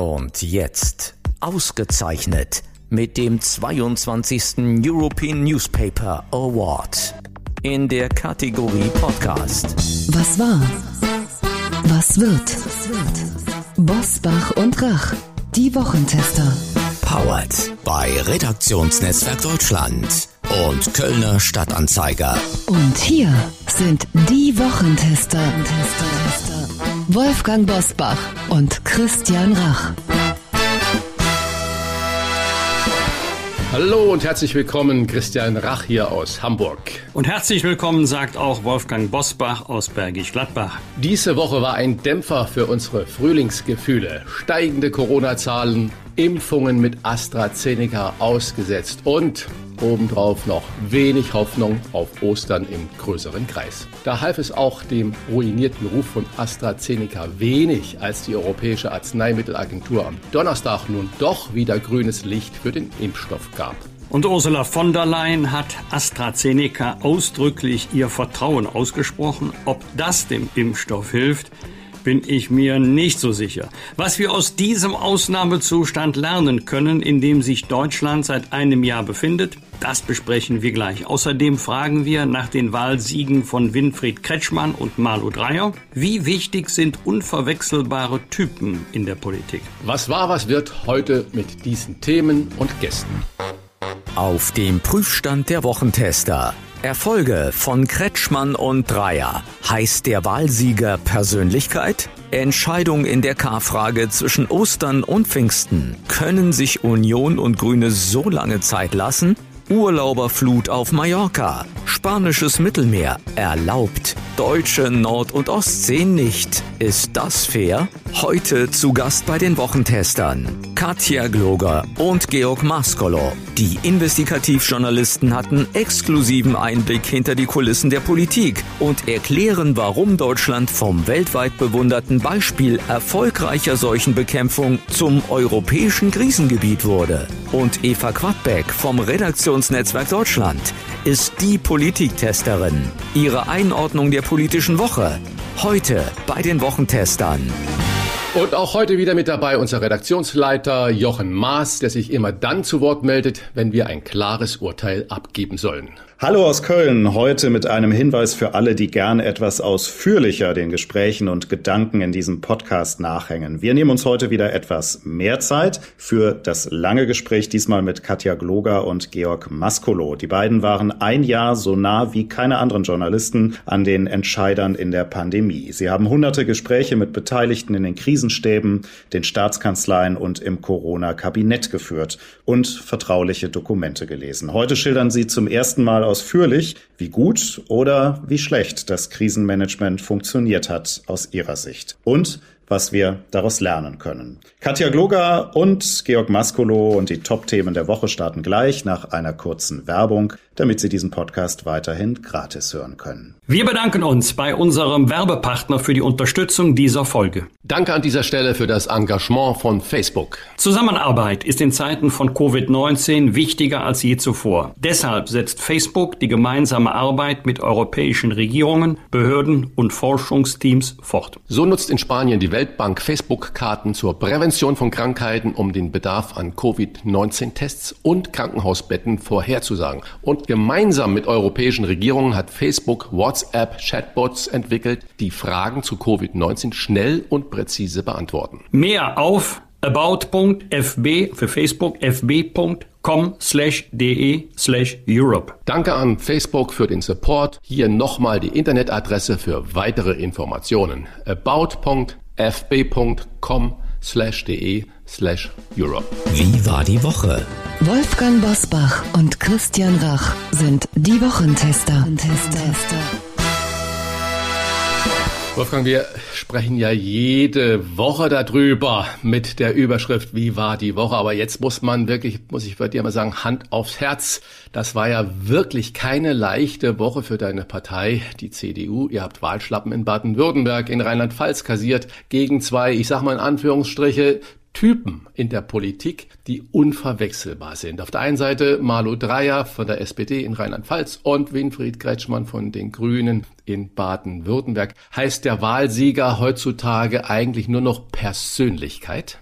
Und jetzt ausgezeichnet mit dem 22. European Newspaper Award in der Kategorie Podcast. Was war? Was wird? Bosbach und Rach, die Wochentester. Powered bei Redaktionsnetzwerk Deutschland und Kölner Stadtanzeiger. Und hier sind die Wochentester. Wolfgang Bosbach und Christian Rach. Hallo und herzlich willkommen, Christian Rach hier aus Hamburg. Und herzlich willkommen, sagt auch Wolfgang Bosbach aus Bergisch Gladbach. Diese Woche war ein Dämpfer für unsere Frühlingsgefühle. Steigende Corona-Zahlen, Impfungen mit AstraZeneca ausgesetzt und obendrauf noch wenig Hoffnung auf Ostern im größeren Kreis. Da half es auch dem ruinierten Ruf von AstraZeneca wenig, als die Europäische Arzneimittelagentur am Donnerstag nun doch wieder grünes Licht für den Impfstoff gab. Und Ursula von der Leyen hat AstraZeneca ausdrücklich ihr Vertrauen ausgesprochen. Ob das dem Impfstoff hilft, bin ich mir nicht so sicher. Was wir aus diesem Ausnahmezustand lernen können, in dem sich Deutschland seit einem Jahr befindet, das besprechen wir gleich. Außerdem fragen wir nach den Wahlsiegen von Winfried Kretschmann und Malu Dreyer. Wie wichtig sind unverwechselbare Typen in der Politik? Was war, was wird heute mit diesen Themen und Gästen? Auf dem Prüfstand der Wochentester. Erfolge von Kretschmann und Dreier. Heißt der Wahlsieger Persönlichkeit? Entscheidung in der K-Frage zwischen Ostern und Pfingsten. Können sich Union und Grüne so lange Zeit lassen? Urlauberflut auf Mallorca. Spanisches Mittelmeer erlaubt. Deutsche Nord- und Ostsee nicht. Ist das fair? Heute zu Gast bei den Wochentestern. Katja Gloger und Georg Maskolo. Die Investigativjournalisten hatten exklusiven Einblick hinter die Kulissen der Politik und erklären, warum Deutschland vom weltweit bewunderten Beispiel erfolgreicher Seuchenbekämpfung zum europäischen Krisengebiet wurde. Und Eva Quadbeck vom Redaktionsnetzwerk Deutschland ist die Politiktesterin. Ihre Einordnung der politischen Woche. Heute bei den Wochentestern. Und auch heute wieder mit dabei unser Redaktionsleiter Jochen Maas, der sich immer dann zu Wort meldet, wenn wir ein klares Urteil abgeben sollen. Hallo aus Köln, heute mit einem Hinweis für alle, die gerne etwas ausführlicher den Gesprächen und Gedanken in diesem Podcast nachhängen. Wir nehmen uns heute wieder etwas mehr Zeit für das lange Gespräch, diesmal mit Katja Gloger und Georg Maskolo. Die beiden waren ein Jahr so nah wie keine anderen Journalisten an den Entscheidern in der Pandemie. Sie haben hunderte Gespräche mit Beteiligten in den Krisenstäben, den Staatskanzleien und im Corona-Kabinett geführt und vertrauliche Dokumente gelesen. Heute schildern sie zum ersten Mal ausführlich, wie gut oder wie schlecht das Krisenmanagement funktioniert hat aus ihrer Sicht und was wir daraus lernen können. Katja Gloger und Georg Maskolo und die Top-Themen der Woche starten gleich nach einer kurzen Werbung, damit Sie diesen Podcast weiterhin gratis hören können. Wir bedanken uns bei unserem Werbepartner für die Unterstützung dieser Folge. Danke an dieser Stelle für das Engagement von Facebook. Zusammenarbeit ist in Zeiten von Covid-19 wichtiger als je zuvor. Deshalb setzt Facebook die gemeinsame Arbeit mit europäischen Regierungen, Behörden und Forschungsteams fort. So nutzt in Spanien die Weltbank Facebook-Karten zur Prävention von Krankheiten, um den Bedarf an Covid-19-Tests und Krankenhausbetten vorherzusagen. Und gemeinsam mit europäischen Regierungen hat Facebook WhatsApp-Chatbots entwickelt, die Fragen zu Covid-19 schnell und präzise beantworten. Mehr auf about.fb für Facebook fb.com slash de slash Europe. Danke an Facebook für den Support. Hier nochmal die Internetadresse für weitere Informationen. about.fb.com slash de slash Europe. Wie war die Woche? Wolfgang Bosbach und Christian Rach sind die Wochentester. Wolfgang, wir sprechen ja jede Woche darüber mit der Überschrift Wie war die Woche? Aber jetzt muss man wirklich, muss ich bei dir mal sagen, Hand aufs Herz. Das war ja wirklich keine leichte Woche für deine Partei, die CDU. Ihr habt Wahlschlappen in Baden-Württemberg, in Rheinland-Pfalz kassiert gegen zwei, ich sag mal in Anführungsstriche, Typen in der Politik, die unverwechselbar sind. Auf der einen Seite Malu Dreyer von der SPD in Rheinland-Pfalz und Winfried Kretschmann von den Grünen in Baden-Württemberg. Heißt der Wahlsieger heutzutage eigentlich nur noch Persönlichkeit?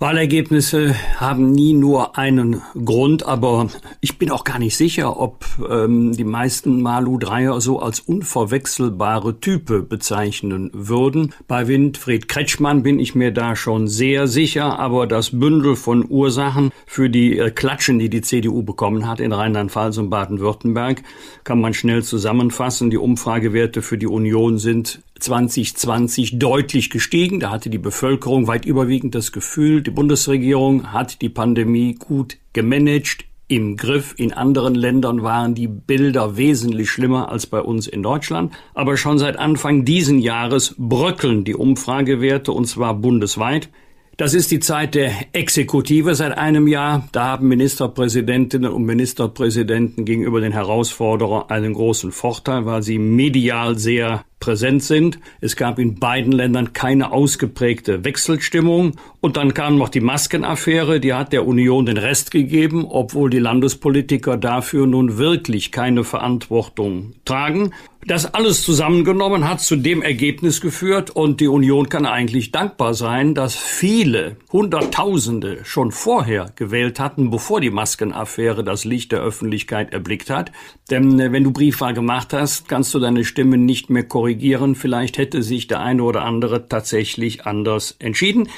Wahlergebnisse haben nie nur einen Grund, aber ich bin auch gar nicht sicher, ob ähm, die meisten Malu-Dreier so als unverwechselbare Type bezeichnen würden. Bei Winfried Kretschmann bin ich mir da schon sehr sicher, aber das Bündel von Ursachen für die äh, Klatschen, die die CDU bekommen hat in Rheinland-Pfalz und Baden-Württemberg, kann man schnell zusammenfassen. Die Umfragewerte für die Union sind 2020 deutlich gestiegen. Da hatte die Bevölkerung weit überwiegend das Gefühl, die Bundesregierung hat die Pandemie gut gemanagt, im Griff. In anderen Ländern waren die Bilder wesentlich schlimmer als bei uns in Deutschland. Aber schon seit Anfang diesen Jahres bröckeln die Umfragewerte und zwar bundesweit. Das ist die Zeit der Exekutive seit einem Jahr. Da haben Ministerpräsidentinnen und Ministerpräsidenten gegenüber den Herausforderern einen großen Vorteil, weil sie medial sehr präsent sind. Es gab in beiden Ländern keine ausgeprägte Wechselstimmung. Und dann kam noch die Maskenaffäre, die hat der Union den Rest gegeben, obwohl die Landespolitiker dafür nun wirklich keine Verantwortung tragen. Das alles zusammengenommen hat zu dem Ergebnis geführt und die Union kann eigentlich dankbar sein, dass viele Hunderttausende schon vorher gewählt hatten, bevor die Maskenaffäre das Licht der Öffentlichkeit erblickt hat. Denn äh, wenn du Briefwahl gemacht hast, kannst du deine Stimme nicht mehr korrigieren. Vielleicht hätte sich der eine oder andere tatsächlich anders entschieden.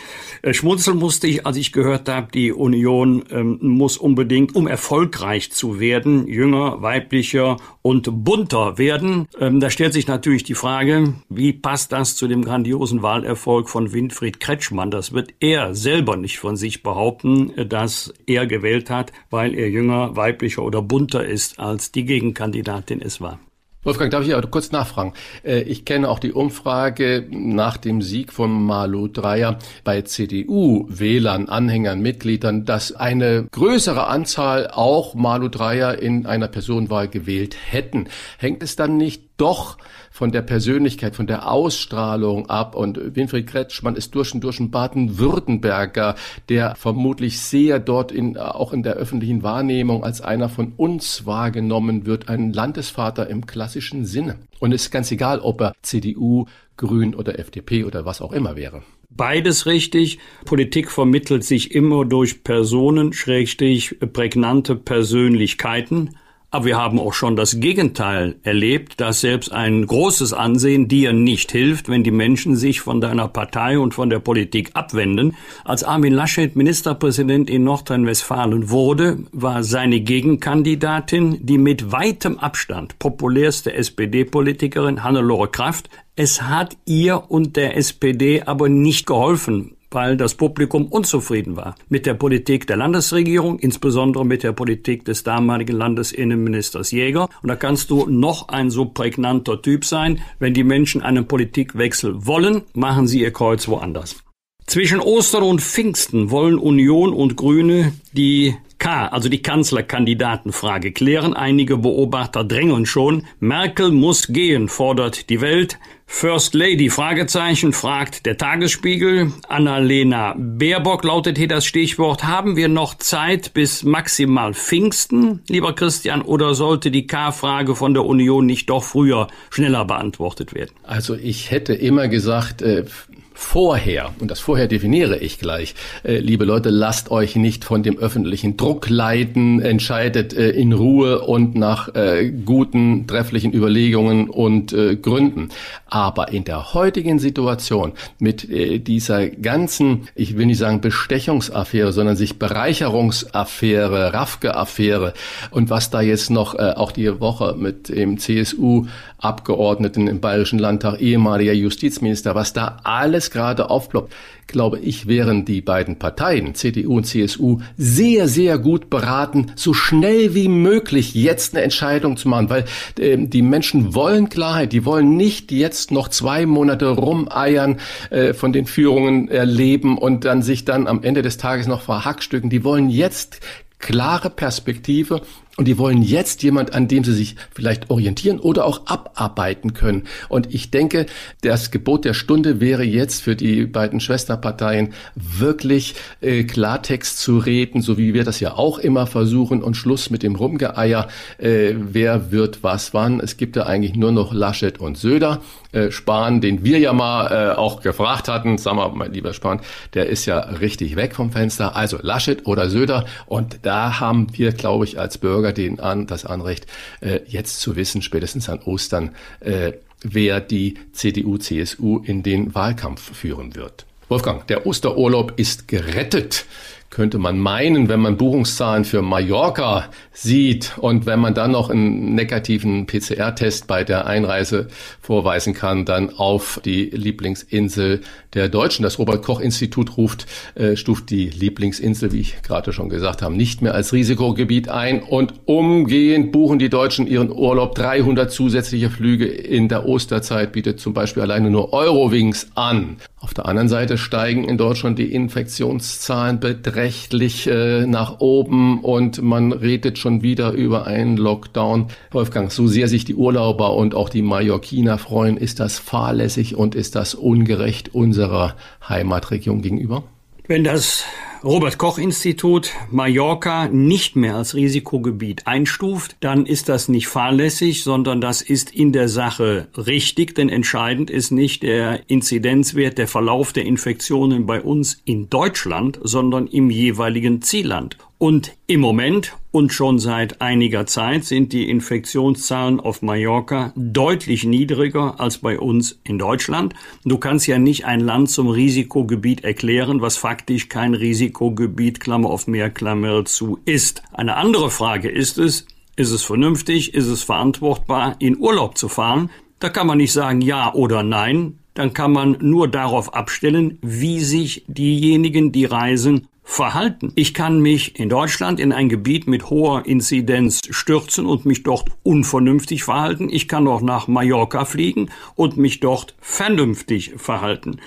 Äh, schmunzeln musste ich, als ich gehört habe, die Union ähm, muss unbedingt, um erfolgreich zu werden, jünger, weiblicher und bunter werden. Ähm, da stellt sich natürlich die Frage, wie passt das zu dem grandiosen Wahlerfolg von Winfried Kretschmann? Das wird er selber nicht von sich behaupten, äh, dass er gewählt hat, weil er jünger, weiblicher oder bunter ist, als die Gegenkandidatin es war. Wolfgang, darf ich aber kurz nachfragen? Äh, ich kenne auch die Umfrage nach dem Sieg von Malu Dreyer bei CDU-Wählern, Anhängern, Mitgliedern, dass eine größere Anzahl auch Malu Dreyer in einer Personenwahl gewählt hätten. Hängt es dann nicht doch von der Persönlichkeit, von der Ausstrahlung ab. Und Winfried Kretschmann ist durch und durch ein Baden-Württemberger, der vermutlich sehr dort in, auch in der öffentlichen Wahrnehmung als einer von uns wahrgenommen wird, ein Landesvater im klassischen Sinne. Und es ist ganz egal, ob er CDU, Grün oder FDP oder was auch immer wäre. Beides richtig. Politik vermittelt sich immer durch Personen, schrägstrich prägnante Persönlichkeiten. Aber wir haben auch schon das Gegenteil erlebt, dass selbst ein großes Ansehen dir nicht hilft, wenn die Menschen sich von deiner Partei und von der Politik abwenden. Als Armin Laschet Ministerpräsident in Nordrhein-Westfalen wurde, war seine Gegenkandidatin die mit weitem Abstand populärste SPD-Politikerin Hannelore Kraft. Es hat ihr und der SPD aber nicht geholfen, weil das Publikum unzufrieden war mit der Politik der Landesregierung, insbesondere mit der Politik des damaligen Landesinnenministers Jäger. Und da kannst du noch ein so prägnanter Typ sein. Wenn die Menschen einen Politikwechsel wollen, machen sie ihr Kreuz woanders. Zwischen Ostern und Pfingsten wollen Union und Grüne die K, also die Kanzlerkandidatenfrage klären. Einige Beobachter drängeln schon. Merkel muss gehen, fordert die Welt. First Lady, Fragezeichen, fragt der Tagesspiegel. Annalena Baerbock lautet hier das Stichwort. Haben wir noch Zeit bis maximal Pfingsten, lieber Christian, oder sollte die K-Frage von der Union nicht doch früher, schneller beantwortet werden? Also ich hätte immer gesagt, äh, vorher, und das vorher definiere ich gleich, äh, liebe Leute, lasst euch nicht von dem öffentlichen Druck leiten, entscheidet äh, in Ruhe und nach äh, guten, trefflichen Überlegungen und äh, Gründen. Aber in der heutigen Situation mit äh, dieser ganzen, ich will nicht sagen Bestechungsaffäre, sondern sich Bereicherungsaffäre, Rafke-Affäre und was da jetzt noch äh, auch die Woche mit dem CSU Abgeordneten im Bayerischen Landtag, ehemaliger Justizminister, was da alles gerade aufploppt, glaube ich, wären die beiden Parteien, CDU und CSU, sehr, sehr gut beraten, so schnell wie möglich jetzt eine Entscheidung zu machen, weil äh, die Menschen wollen Klarheit, die wollen nicht jetzt noch zwei Monate rumeiern, äh, von den Führungen erleben und dann sich dann am Ende des Tages noch verhackstücken. Die wollen jetzt klare Perspektive Und die wollen jetzt jemand, an dem sie sich vielleicht orientieren oder auch abarbeiten können. Und ich denke, das Gebot der Stunde wäre jetzt für die beiden Schwesterparteien wirklich äh, Klartext zu reden, so wie wir das ja auch immer versuchen und Schluss mit dem Rumgeeier. Äh, wer wird was wann? Es gibt ja eigentlich nur noch Laschet und Söder. Äh, Spahn, den wir ja mal äh, auch gefragt hatten, sag mal, mein lieber Spahn, der ist ja richtig weg vom Fenster. Also Laschet oder Söder. Und da haben wir, glaube ich, als Bürger den an, das Anrecht, äh, jetzt zu wissen, spätestens an Ostern, äh, wer die CDU, CSU in den Wahlkampf führen wird. Wolfgang, der Osterurlaub ist gerettet könnte man meinen, wenn man Buchungszahlen für Mallorca sieht und wenn man dann noch einen negativen PCR-Test bei der Einreise vorweisen kann, dann auf die Lieblingsinsel der Deutschen. Das Robert-Koch-Institut ruft, äh, stuft die Lieblingsinsel, wie ich gerade schon gesagt habe, nicht mehr als Risikogebiet ein und umgehend buchen die Deutschen ihren Urlaub. 300 zusätzliche Flüge in der Osterzeit bietet zum Beispiel alleine nur Eurowings an. Auf der anderen Seite steigen in Deutschland die Infektionszahlen beträchtlich äh, nach oben und man redet schon wieder über einen Lockdown. Wolfgang, so sehr sich die Urlauber und auch die Mallorquiner freuen, ist das fahrlässig und ist das ungerecht unserer Heimatregion gegenüber? Wenn das Robert Koch Institut Mallorca nicht mehr als Risikogebiet einstuft, dann ist das nicht fahrlässig, sondern das ist in der Sache richtig, denn entscheidend ist nicht der Inzidenzwert, der Verlauf der Infektionen bei uns in Deutschland, sondern im jeweiligen Zielland. Und im Moment und schon seit einiger Zeit sind die Infektionszahlen auf Mallorca deutlich niedriger als bei uns in Deutschland. Du kannst ja nicht ein Land zum Risikogebiet erklären, was faktisch kein Risikogebiet, Klammer auf mehr, Klammer zu ist. Eine andere Frage ist es, ist es vernünftig, ist es verantwortbar, in Urlaub zu fahren? Da kann man nicht sagen ja oder nein, dann kann man nur darauf abstellen, wie sich diejenigen, die reisen, verhalten. Ich kann mich in Deutschland in ein Gebiet mit hoher Inzidenz stürzen und mich dort unvernünftig verhalten. Ich kann auch nach Mallorca fliegen und mich dort vernünftig verhalten.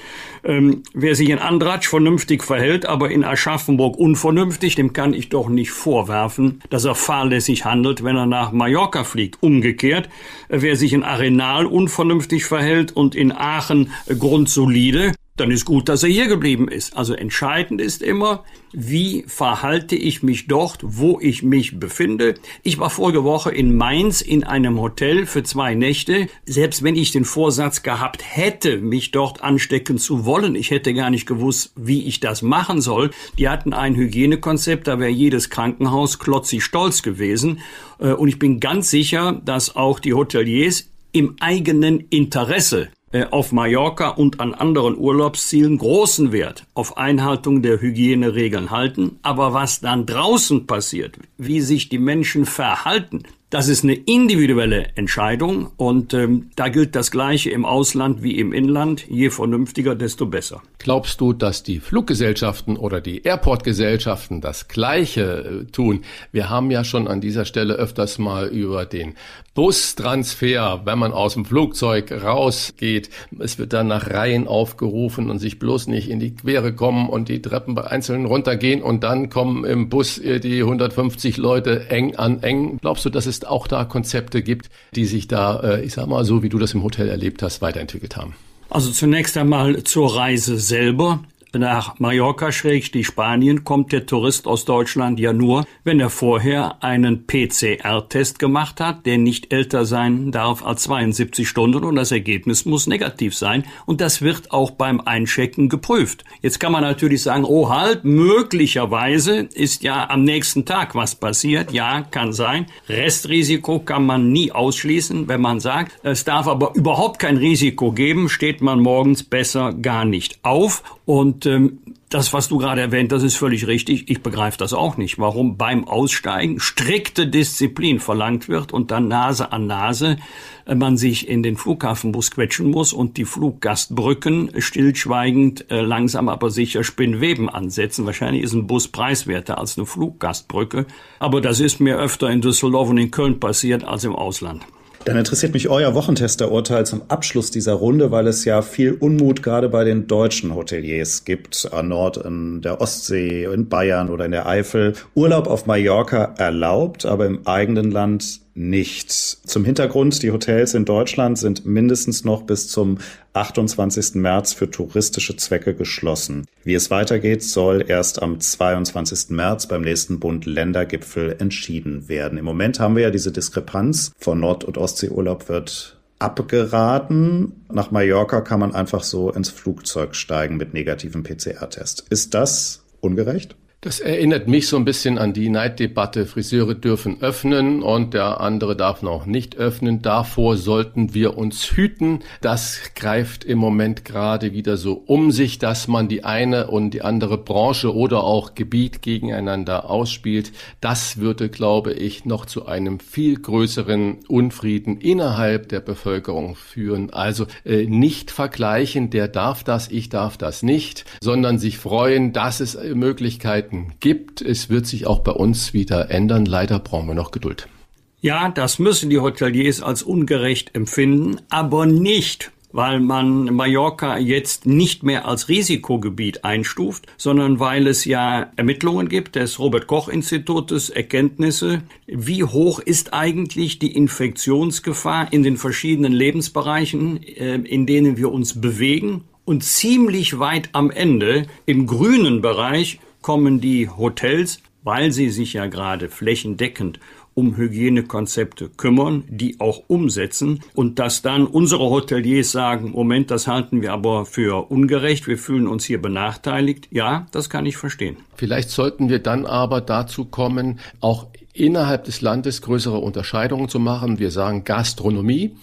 Ähm, wer sich in Andratsch vernünftig verhält, aber in Aschaffenburg unvernünftig, dem kann ich doch nicht vorwerfen, dass er fahrlässig handelt, wenn er nach Mallorca fliegt. Umgekehrt, wer sich in Arenal unvernünftig verhält und in Aachen grundsolide, dann ist gut, dass er hier geblieben ist. Also entscheidend ist immer, wie verhalte ich mich dort, wo ich mich befinde. Ich war vorige Woche in Mainz in einem Hotel für zwei Nächte. Selbst wenn ich den Vorsatz gehabt hätte, mich dort anstecken zu wollen, ich hätte gar nicht gewusst, wie ich das machen soll. Die hatten ein Hygienekonzept, da wäre jedes Krankenhaus klotzig stolz gewesen. Äh, und ich bin ganz sicher, dass auch die Hoteliers im eigenen Interesse auf Mallorca und an anderen Urlaubszielen großen Wert auf Einhaltung der Hygieneregeln halten. Aber was dann draußen passiert, wie sich die Menschen verhalten, das ist eine individuelle Entscheidung und ähm, da gilt das Gleiche im Ausland wie im Inland. Je vernünftiger, desto besser. Glaubst du, dass die Fluggesellschaften oder die Airportgesellschaften das Gleiche äh, tun? Wir haben ja schon an dieser Stelle öfters mal über den Bustransfer, wenn man aus dem Flugzeug rausgeht. Es wird dann nach Reihen aufgerufen und sich bloß nicht in die Quere kommen und die Treppen bei Einzelnen runtergehen und dann kommen im Bus äh, die 150 Leute eng an eng. Glaubst du, dass es auch da Konzepte gibt, die sich da, äh, ich sag mal, so wie du das im Hotel erlebt hast, weiterentwickelt haben? Also zunächst einmal zur Reise selber. Nach Mallorca schrägstrich Spanien kommt der Tourist aus Deutschland ja nur, wenn er vorher einen PCR-Test gemacht hat, der nicht älter sein darf als 72 Stunden und das Ergebnis muss negativ sein und das wird auch beim Einchecken geprüft. Jetzt kann man natürlich sagen, oh halt, möglicherweise ist ja am nächsten Tag was passiert. Ja, kann sein. Restrisiko kann man nie ausschließen, wenn man sagt, es darf aber überhaupt kein Risiko geben, steht man morgens besser gar nicht auf und ähm, das, was du gerade erwähnt, das ist völlig richtig. Ich begreife das auch nicht, warum beim Aussteigen strikte Disziplin verlangt wird und dann Nase an Nase äh, man sich in den Flughafenbus quetschen muss und die Fluggastbrücken stillschweigend, äh, langsam aber sicher Spinnweben ansetzen. Wahrscheinlich ist ein Bus preiswerter als eine Fluggastbrücke. Aber das ist mir öfter in Düsseldorf und in Köln passiert als im Ausland. Dann interessiert mich euer Wochentesterurteil zum Abschluss dieser Runde, weil es ja viel Unmut gerade bei den deutschen Hoteliers gibt, an Nord, in der Ostsee, in Bayern oder in der Eifel. Urlaub auf Mallorca erlaubt, aber im eigenen Land nicht. Zum Hintergrund, die Hotels in Deutschland sind mindestens noch bis zum 28. März für touristische Zwecke geschlossen. Wie es weitergeht, soll erst am 22. März beim nächsten Bund-Länder-Gipfel entschieden werden. Im Moment haben wir ja diese Diskrepanz. Von Nord- und Ostseeurlaub wird abgeraten. Nach Mallorca kann man einfach so ins Flugzeug steigen mit negativem PCR-Test. Ist das ungerecht? Das erinnert mich so ein bisschen an die Neiddebatte. Friseure dürfen öffnen und der andere darf noch nicht öffnen. Davor sollten wir uns hüten. Das greift im Moment gerade wieder so um sich, dass man die eine und die andere Branche oder auch Gebiet gegeneinander ausspielt. Das würde, glaube ich, noch zu einem viel größeren Unfrieden innerhalb der Bevölkerung führen. Also äh, nicht vergleichen, der darf das, ich darf das nicht, sondern sich freuen, dass es Möglichkeiten Möglichkeiten gibt. Es wird sich auch bei uns wieder ändern. Leider brauchen wir noch Geduld. Ja, das müssen die Hoteliers als ungerecht empfinden, aber nicht, weil man Mallorca jetzt nicht mehr als Risikogebiet einstuft, sondern weil es ja Ermittlungen gibt des Robert Koch Institutes, Erkenntnisse, wie hoch ist eigentlich die Infektionsgefahr in den verschiedenen Lebensbereichen, äh, in denen wir uns bewegen. Und ziemlich weit am Ende im grünen Bereich kommen die Hotels, weil sie sich ja gerade flächendeckend um Hygienekonzepte kümmern, die auch umsetzen und dass dann unsere Hoteliers sagen, Moment, das halten wir aber für ungerecht, wir fühlen uns hier benachteiligt. Ja, das kann ich verstehen. Vielleicht sollten wir dann aber dazu kommen, auch innerhalb des Landes größere Unterscheidungen zu machen. Wir sagen Gastronomie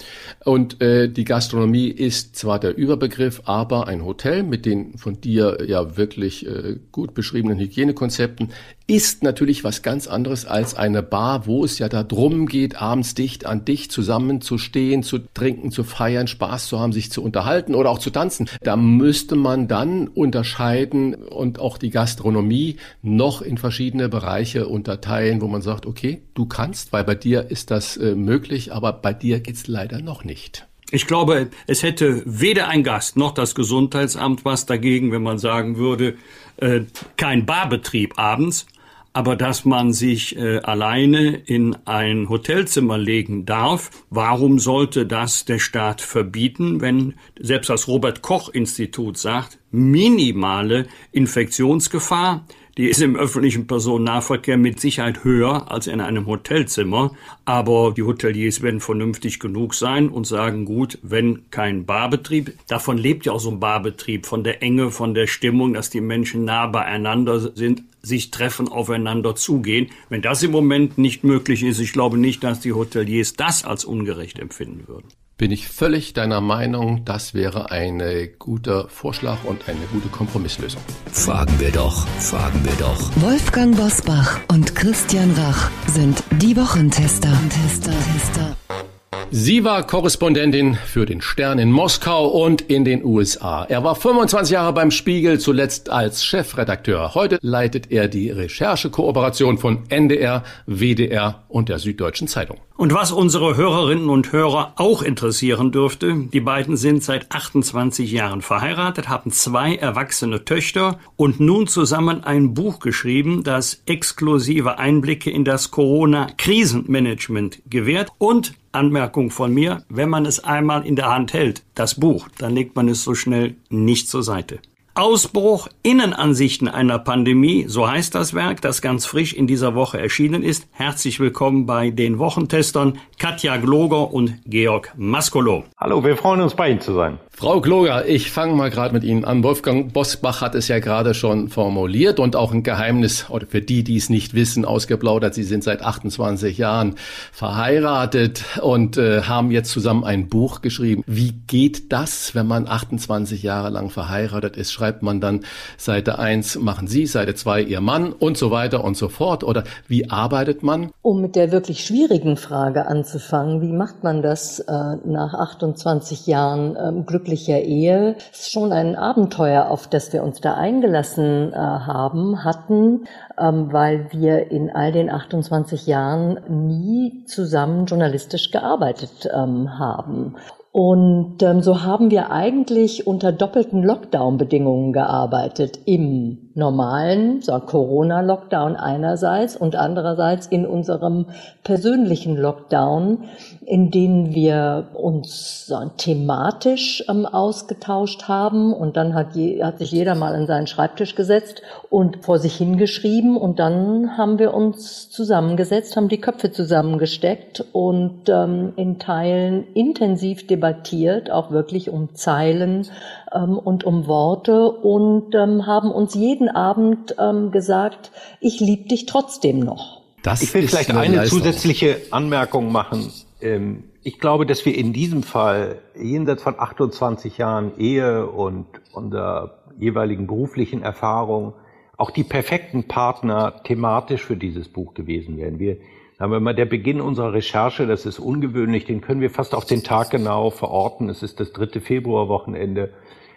und äh, die Gastronomie ist zwar der Überbegriff, aber ein Hotel mit den von dir ja wirklich äh, gut beschriebenen Hygienekonzepten ist natürlich was ganz anderes als eine Bar, wo es ja darum geht, abends dicht an dich zusammenzustehen, zu trinken, zu feiern, Spaß zu haben, sich zu unterhalten oder auch zu tanzen. Da müsste man dann unterscheiden und auch die Gastronomie noch in verschiedene Bereiche unterteilen, wo man sagt, okay, du kannst, weil bei dir ist das äh, möglich, aber bei dir geht's leider noch nicht. Ich glaube, es hätte weder ein Gast noch das Gesundheitsamt was dagegen, wenn man sagen würde, äh, kein Barbetrieb abends, aber dass man sich äh, alleine in ein Hotelzimmer legen darf, warum sollte das der Staat verbieten, wenn selbst das Robert Koch Institut sagt, minimale Infektionsgefahr, die ist im öffentlichen Personennahverkehr mit Sicherheit höher als in einem Hotelzimmer. Aber die Hoteliers werden vernünftig genug sein und sagen, gut, wenn kein Barbetrieb, davon lebt ja auch so ein Barbetrieb, von der Enge, von der Stimmung, dass die Menschen nah beieinander sind, sich treffen, aufeinander zugehen. Wenn das im Moment nicht möglich ist, ich glaube nicht, dass die Hoteliers das als ungerecht empfinden würden bin ich völlig deiner Meinung, das wäre ein guter Vorschlag und eine gute Kompromisslösung. Fragen wir doch, fragen wir doch. Wolfgang Bosbach und Christian Rach sind die Wochentester. Tester, Tester. Sie war Korrespondentin für den Stern in Moskau und in den USA. Er war 25 Jahre beim Spiegel, zuletzt als Chefredakteur. Heute leitet er die Recherchekooperation von NDR, WDR und der Süddeutschen Zeitung. Und was unsere Hörerinnen und Hörer auch interessieren dürfte, die beiden sind seit 28 Jahren verheiratet, haben zwei erwachsene Töchter und nun zusammen ein Buch geschrieben, das exklusive Einblicke in das Corona-Krisenmanagement gewährt und Anmerkung von mir, wenn man es einmal in der Hand hält, das Buch, dann legt man es so schnell nicht zur Seite. Ausbruch Innenansichten einer Pandemie, so heißt das Werk, das ganz frisch in dieser Woche erschienen ist. Herzlich willkommen bei den Wochentestern Katja Gloger und Georg Maskolo. Hallo, wir freuen uns bei Ihnen zu sein. Frau Gloger, ich fange mal gerade mit Ihnen an. Wolfgang Bosbach hat es ja gerade schon formuliert und auch ein Geheimnis, oder für die, die es nicht wissen, ausgeplaudert. Sie sind seit 28 Jahren verheiratet und äh, haben jetzt zusammen ein Buch geschrieben. Wie geht das, wenn man 28 Jahre lang verheiratet ist? Schreibt man dann Seite 1 machen Sie, Seite 2 Ihr Mann und so weiter und so fort? Oder wie arbeitet man? Um mit der wirklich schwierigen Frage anzufangen, wie macht man das äh, nach 28 Jahren ähm, glücklich glücklicher Ehe. Schon ein Abenteuer, auf das wir uns da eingelassen äh, haben, hatten, ähm, weil wir in all den 28 Jahren nie zusammen journalistisch gearbeitet ähm, haben. Und ähm, so haben wir eigentlich unter doppelten Lockdown-Bedingungen gearbeitet. Im normalen so Corona-Lockdown einerseits und andererseits in unserem persönlichen Lockdown, in denen wir uns so, thematisch ähm, ausgetauscht haben. Und dann hat, je, hat sich jeder mal an seinen Schreibtisch gesetzt und vor sich hingeschrieben. Und dann haben wir uns zusammengesetzt, haben die Köpfe zusammengesteckt und ähm, in Teilen intensiv debattiert debattiert, auch wirklich um Zeilen ähm, und um Worte und ähm, haben uns jeden Abend ähm, gesagt, ich liebe dich trotzdem noch. Das ich will vielleicht eine Leistung. zusätzliche Anmerkung machen. Ähm, ich glaube, dass wir in diesem Fall jenseits von 28 Jahren Ehe und unserer jeweiligen beruflichen Erfahrung auch die perfekten Partner thematisch für dieses Buch gewesen wären. Wir haben wir mal der Beginn unserer Recherche, das ist ungewöhnlich, den können wir fast auf den Tag genau verorten. Es ist das dritte Februarwochenende.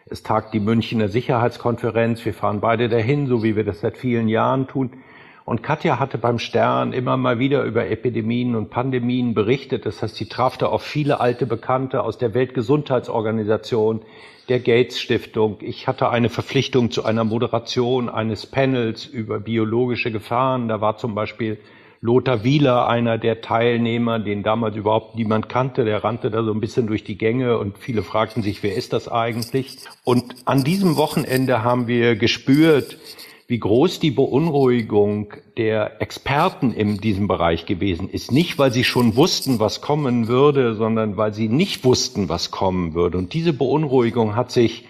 Es tagt die Münchner Sicherheitskonferenz. Wir fahren beide dahin, so wie wir das seit vielen Jahren tun. Und Katja hatte beim Stern immer mal wieder über Epidemien und Pandemien berichtet. Das heißt, sie traf da auf viele alte Bekannte aus der Weltgesundheitsorganisation, der Gates Stiftung. Ich hatte eine Verpflichtung zu einer Moderation eines Panels über biologische Gefahren. Da war zum Beispiel Lothar Wieler, einer der Teilnehmer, den damals überhaupt niemand kannte, der rannte da so ein bisschen durch die Gänge und viele fragten sich, wer ist das eigentlich? Und an diesem Wochenende haben wir gespürt, wie groß die Beunruhigung der Experten in diesem Bereich gewesen ist. Nicht, weil sie schon wussten, was kommen würde, sondern weil sie nicht wussten, was kommen würde. Und diese Beunruhigung hat sich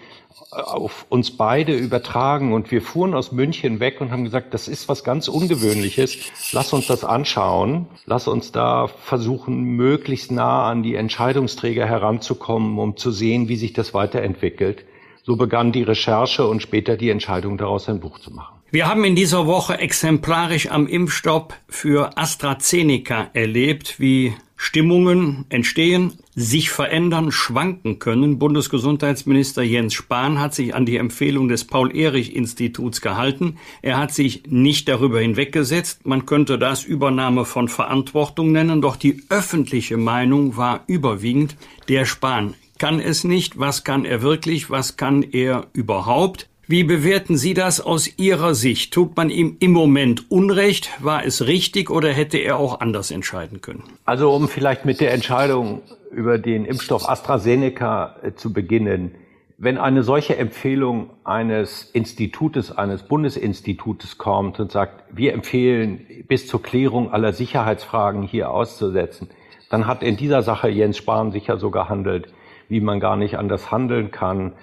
auf uns beide übertragen und wir fuhren aus München weg und haben gesagt, das ist was ganz Ungewöhnliches. Lass uns das anschauen. Lass uns da versuchen, möglichst nah an die Entscheidungsträger heranzukommen, um zu sehen, wie sich das weiterentwickelt. So begann die Recherche und später die Entscheidung daraus ein Buch zu machen. Wir haben in dieser Woche exemplarisch am Impfstoff für AstraZeneca erlebt, wie Stimmungen entstehen, sich verändern, schwanken können. Bundesgesundheitsminister Jens Spahn hat sich an die Empfehlung des Paul-Ehrich-Instituts gehalten. Er hat sich nicht darüber hinweggesetzt. Man könnte das Übernahme von Verantwortung nennen, doch die öffentliche Meinung war überwiegend, der Spahn kann es nicht, was kann er wirklich, was kann er überhaupt. Wie bewerten Sie das aus Ihrer Sicht? Tut man ihm im Moment Unrecht? War es richtig oder hätte er auch anders entscheiden können? Also um vielleicht mit der Entscheidung über den Impfstoff AstraZeneca äh, zu beginnen. Wenn eine solche Empfehlung eines Institutes, eines Bundesinstitutes kommt und sagt, wir empfehlen bis zur Klärung aller Sicherheitsfragen hier auszusetzen, dann hat in dieser Sache Jens Spahn sicher so gehandelt, wie man gar nicht anders handeln kann.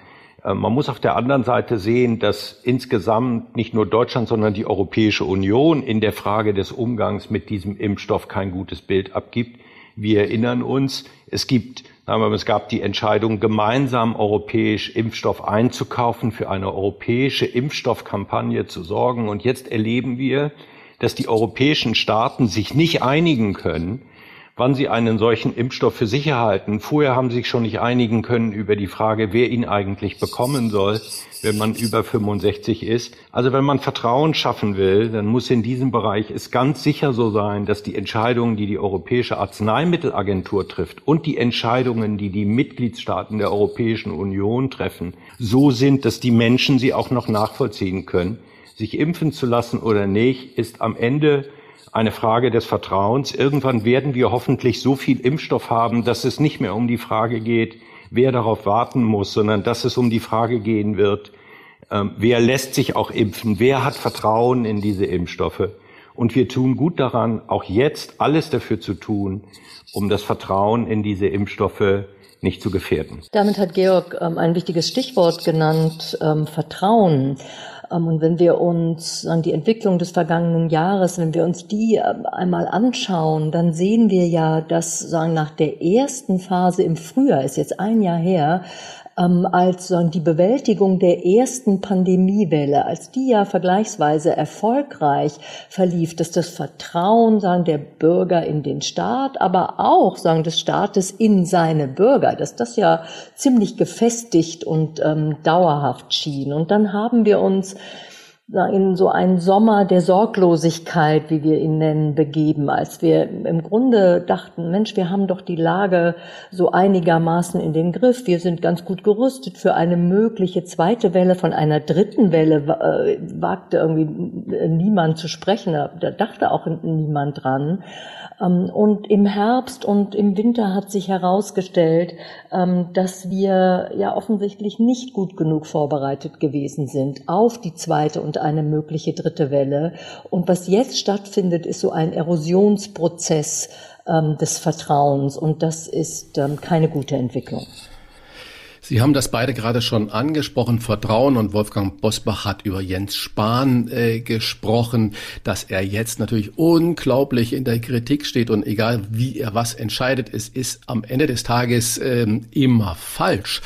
Äh, man muss auf der anderen Seite sehen, dass insgesamt nicht nur Deutschland, sondern die Europäische Union in der Frage des Umgangs mit diesem Impfstoff kein gutes Bild abgibt. Wir erinnern uns, es gibt, es gab die Entscheidung, gemeinsam europäisch Impfstoff einzukaufen, für eine europäische Impfstoffkampagne zu sorgen. Und jetzt erleben wir, dass die europäischen Staaten sich nicht einigen können, wann sie einen solchen Impfstoff für sicher halten. Vorher haben sie sich schon nicht einigen können über die Frage, wer ihn eigentlich bekommen soll, wenn man über 65 ist. Also wenn man Vertrauen schaffen will, dann muss in diesem Bereich es ganz sicher so sein, dass die Entscheidungen, die die Europäische Arzneimittelagentur trifft und die Entscheidungen, die die Mitgliedstaaten der Europäischen Union treffen, so sind, dass die Menschen sie auch noch nachvollziehen können. Sich impfen zu lassen oder nicht, ist am Ende eine Frage des Vertrauens. Irgendwann werden wir hoffentlich so viel Impfstoff haben, dass es nicht mehr um die Frage geht, wer darauf warten muss, sondern dass es um die Frage gehen wird, ähm, wer lässt sich auch impfen, wer hat Vertrauen in diese Impfstoffe. Und wir tun gut daran, auch jetzt alles dafür zu tun, um das Vertrauen in diese Impfstoffe nicht zu gefährden. Damit hat Georg ähm, ein wichtiges Stichwort genannt, ähm, Vertrauen. Ähm, und wenn wir uns die Entwicklung des vergangenen Jahres, wenn wir uns die ähm, einmal anschauen, dann sehen wir ja, dass sagen nach der ersten Phase im Frühjahr ist jetzt ein Jahr her, ähm, als so die Bewältigung der ersten Pandemiewelle, als die ja vergleichsweise erfolgreich verlief, dass das Vertrauen sagen der Bürger in den Staat, aber auch sagen des Staates in seine Bürger, dass das ja ziemlich gefestigt und ähm, dauerhaft schien. Und dann haben wir uns in so einen Sommer der Sorglosigkeit, wie wir ihn nennen, begeben, als wir im Grunde dachten, Mensch, wir haben doch die Lage so einigermaßen in den Griff. Wir sind ganz gut gerüstet für eine mögliche zweite Welle. Von einer dritten Welle äh, wagte irgendwie niemand zu sprechen. Da dachte auch niemand dran. Ähm, und im Herbst und im Winter hat sich herausgestellt, ähm, dass wir ja offensichtlich nicht gut genug vorbereitet gewesen sind auf die zweite und eine mögliche dritte Welle. Und was jetzt stattfindet, ist so ein Erosionsprozess ähm, des Vertrauens. Und das ist keine gute Entwicklung. Sie haben das beide gerade schon angesprochen, Vertrauen und Wolfgang Bosbach hat über Jens Spahn äh, gesprochen, dass er jetzt natürlich unglaublich in der Kritik steht und egal wie er was entscheidet, es ist am Ende des Tages äh, immer falsch.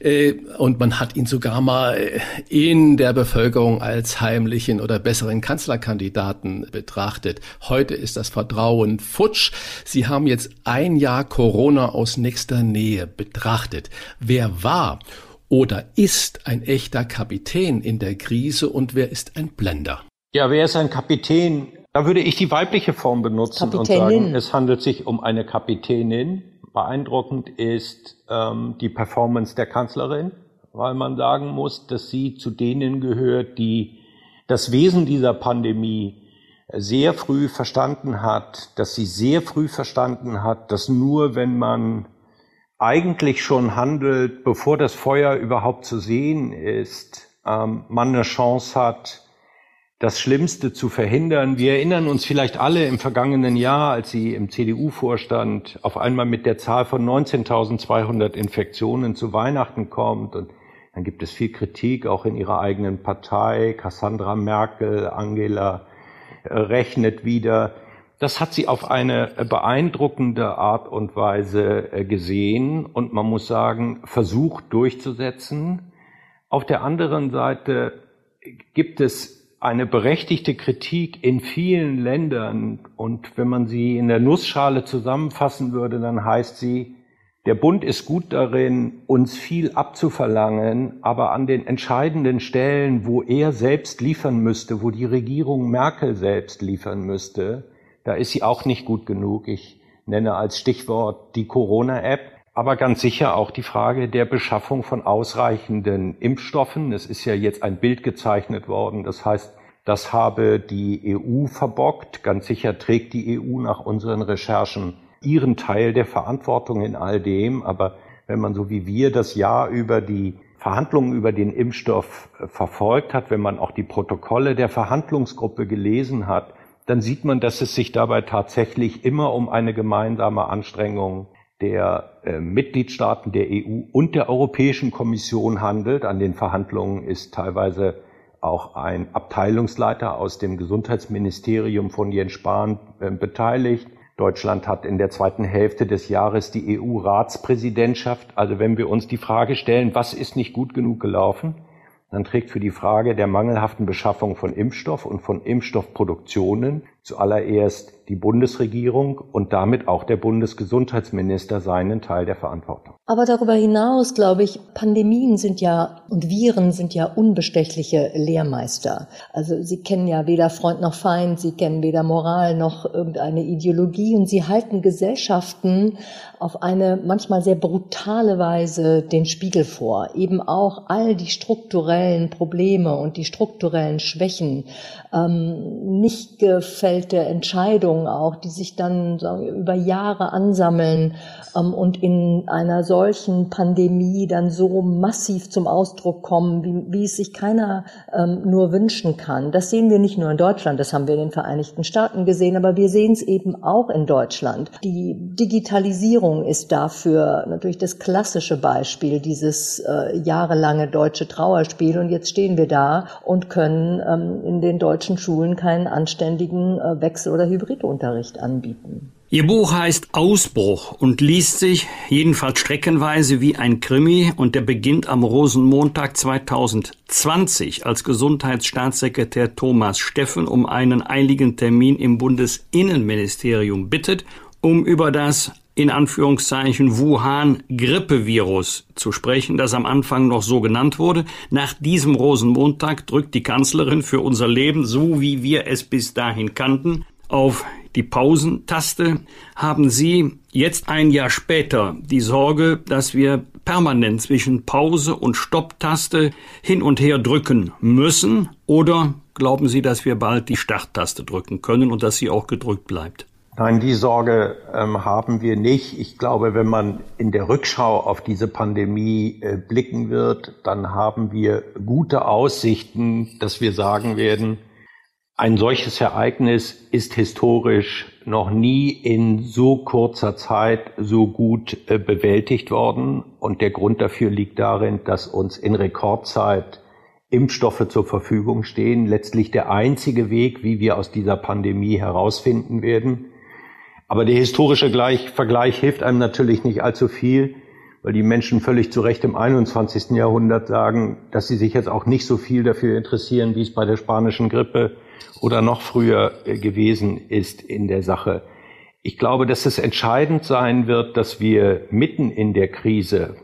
Äh, und man hat ihn sogar mal in der Bevölkerung als heimlichen oder besseren Kanzlerkandidaten betrachtet. Heute ist das Vertrauen futsch. Sie haben jetzt ein Jahr Corona aus nächster Nähe betrachtet. Wer wer war oder ist ein echter Kapitän in der Krise und wer ist ein Blender? Ja, wer ist ein Kapitän? Da würde ich die weibliche Form benutzen und sagen, es handelt sich um eine Kapitänin. Beeindruckend ist ähm, die Performance der Kanzlerin, weil man sagen muss, dass sie zu denen gehört, die das Wesen dieser Pandemie sehr früh verstanden hat, dass sie sehr früh verstanden hat, dass nur wenn man eigentlich schon handelt, bevor das Feuer überhaupt zu sehen ist, ähm, man eine Chance hat, das Schlimmste zu verhindern. Wir erinnern uns vielleicht alle im vergangenen Jahr, als Sie im CDU-Vorstand auf einmal mit der Zahl von 19.200 Infektionen zu Weihnachten kommt. Und dann gibt es viel Kritik, auch in Ihrer eigenen Partei. Cassandra Merkel, Angela äh, rechnet wieder. Das hat sie auf eine beeindruckende Art und Weise äh, gesehen und man muss sagen, versucht durchzusetzen. Auf der anderen Seite gibt es eine berechtigte Kritik in vielen Ländern und wenn man sie in der Nussschale zusammenfassen würde, dann heißt sie, der Bund ist gut darin, uns viel abzuverlangen, aber an den entscheidenden Stellen, wo er selbst liefern müsste, wo die Regierung Merkel selbst liefern müsste, da ist sie auch nicht gut genug. Ich nenne als Stichwort die Corona-App, aber ganz sicher auch die Frage der Beschaffung von ausreichenden Impfstoffen. Es ist ja jetzt ein Bild gezeichnet worden. Das heißt, das habe die EU verbockt. Ganz sicher trägt die EU nach unseren Recherchen ihren Teil der Verantwortung in all dem. Aber wenn man so wie wir das Jahr über die Verhandlungen über den Impfstoff verfolgt hat, wenn man auch die Protokolle der Verhandlungsgruppe gelesen hat, dann sieht man, dass es sich dabei tatsächlich immer um eine gemeinsame Anstrengung der äh, Mitgliedstaaten der EU und der Europäischen Kommission handelt. An den Verhandlungen ist teilweise auch ein Abteilungsleiter aus dem Gesundheitsministerium von Jens Spahn äh, beteiligt. Deutschland hat in der zweiten Hälfte des Jahres die EU-Ratspräsidentschaft. Also wenn wir uns die Frage stellen, was ist nicht gut genug gelaufen, dann trägt für die Frage der mangelhaften Beschaffung von Impfstoff und von Impfstoffproduktionen zuallererst die Bundesregierung und damit auch der Bundesgesundheitsminister seinen Teil der Verantwortung. Aber darüber hinaus, glaube ich, Pandemien sind ja und Viren sind ja unbestechliche Lehrmeister. Also sie kennen ja weder Freund noch Feind, sie kennen weder Moral noch irgendeine Ideologie und sie halten Gesellschaften auf eine manchmal sehr brutale Weise den Spiegel vor. Eben auch all die strukturellen Probleme und die strukturellen Schwächen, ähm, nicht gefällte Entscheidungen, Erfahrungen auch, die sich dann wir, über Jahre ansammeln ähm, und in einer solchen Pandemie dann so massiv zum Ausdruck kommen, wie, wie es sich keiner ähm, nur wünschen kann. Das sehen wir nicht nur in Deutschland, das haben wir in den Vereinigten Staaten gesehen, aber wir sehen es eben auch in Deutschland. Die Digitalisierung ist dafür natürlich das klassische Beispiel, dieses äh, jahrelange deutsche Trauerspiel. Und jetzt stehen wir da und können ähm, in den deutschen Schulen keinen anständigen äh, Wechsel- oder Hybrid Unterricht anbieten. Ihr Buch heißt Ausbruch und liest sich jedenfalls streckenweise wie ein Krimi und der beginnt am Rosenmontag 2020, als Gesundheitsstaatssekretär Thomas Steffen um einen eiligen Termin im Bundesinnenministerium bittet, um über das in Anführungszeichen Wuhan-Grippevirus zu sprechen, das am Anfang noch so genannt wurde. Nach diesem Rosenmontag drückt die Kanzlerin für unser Leben, so wie wir es bis dahin kannten, auf die Pausentaste, haben Sie jetzt ein Jahr später die Sorge, dass wir permanent zwischen Pause und Stopptaste hin und her drücken müssen? Oder glauben Sie, dass wir bald die Starttaste drücken können und dass sie auch gedrückt bleibt? Nein, die Sorge ähm, haben wir nicht. Ich glaube, wenn man in der Rückschau auf diese Pandemie äh, blicken wird, dann haben wir gute Aussichten, dass wir sagen werden, ein solches Ereignis ist historisch noch nie in so kurzer Zeit so gut äh, bewältigt worden. Und der Grund dafür liegt darin, dass uns in Rekordzeit Impfstoffe zur Verfügung stehen. Letztlich der einzige Weg, wie wir aus dieser Pandemie herausfinden werden. Aber der historische Vergleich hilft einem natürlich nicht allzu viel, weil die Menschen völlig zu Recht im 21. Jahrhundert sagen, dass sie sich jetzt auch nicht so viel dafür interessieren, wie es bei der spanischen Grippe oder noch früher äh, gewesen ist in der Sache. Ich glaube, dass es entscheidend sein wird, dass wir mitten in der Krise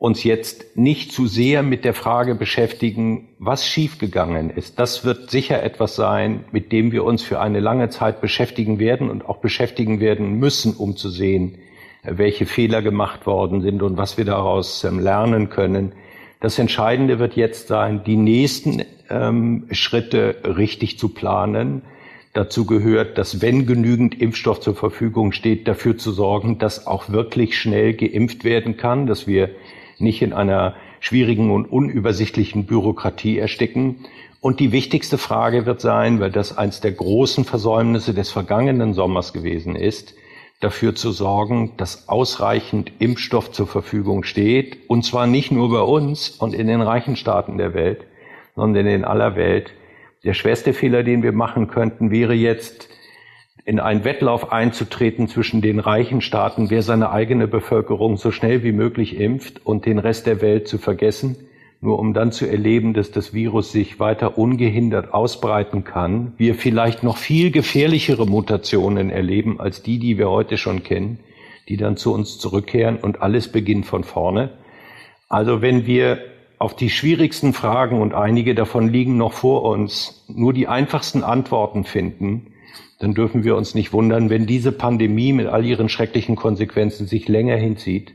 uns jetzt nicht zu sehr mit der Frage beschäftigen, was schiefgegangen ist. Das wird sicher etwas sein, mit dem wir uns für eine lange Zeit beschäftigen werden und auch beschäftigen werden müssen, um zu sehen, welche Fehler gemacht worden sind und was wir daraus ähm, lernen können. Das Entscheidende wird jetzt sein, die nächsten ähm, Schritte richtig zu planen. Dazu gehört, dass wenn genügend Impfstoff zur Verfügung steht, dafür zu sorgen, dass auch wirklich schnell geimpft werden kann, dass wir nicht in einer schwierigen und unübersichtlichen Bürokratie ersticken. Und die wichtigste Frage wird sein, weil das eines der großen Versäumnisse des vergangenen Sommers gewesen ist, dafür zu sorgen, dass ausreichend Impfstoff zur Verfügung steht, und zwar nicht nur bei uns und in den reichen Staaten der Welt, sondern in aller Welt. Der schwerste Fehler, den wir machen könnten, wäre jetzt in einen Wettlauf einzutreten zwischen den reichen Staaten, wer seine eigene Bevölkerung so schnell wie möglich impft und den Rest der Welt zu vergessen, nur um dann zu erleben, dass das Virus sich weiter ungehindert ausbreiten kann, wir vielleicht noch viel gefährlichere Mutationen erleben als die, die wir heute schon kennen, die dann zu uns zurückkehren und alles beginnt von vorne. Also wenn wir auf die schwierigsten Fragen, und einige davon liegen noch vor uns, nur die einfachsten Antworten finden, dann dürfen wir uns nicht wundern, wenn diese Pandemie mit all ihren schrecklichen Konsequenzen sich länger hinzieht,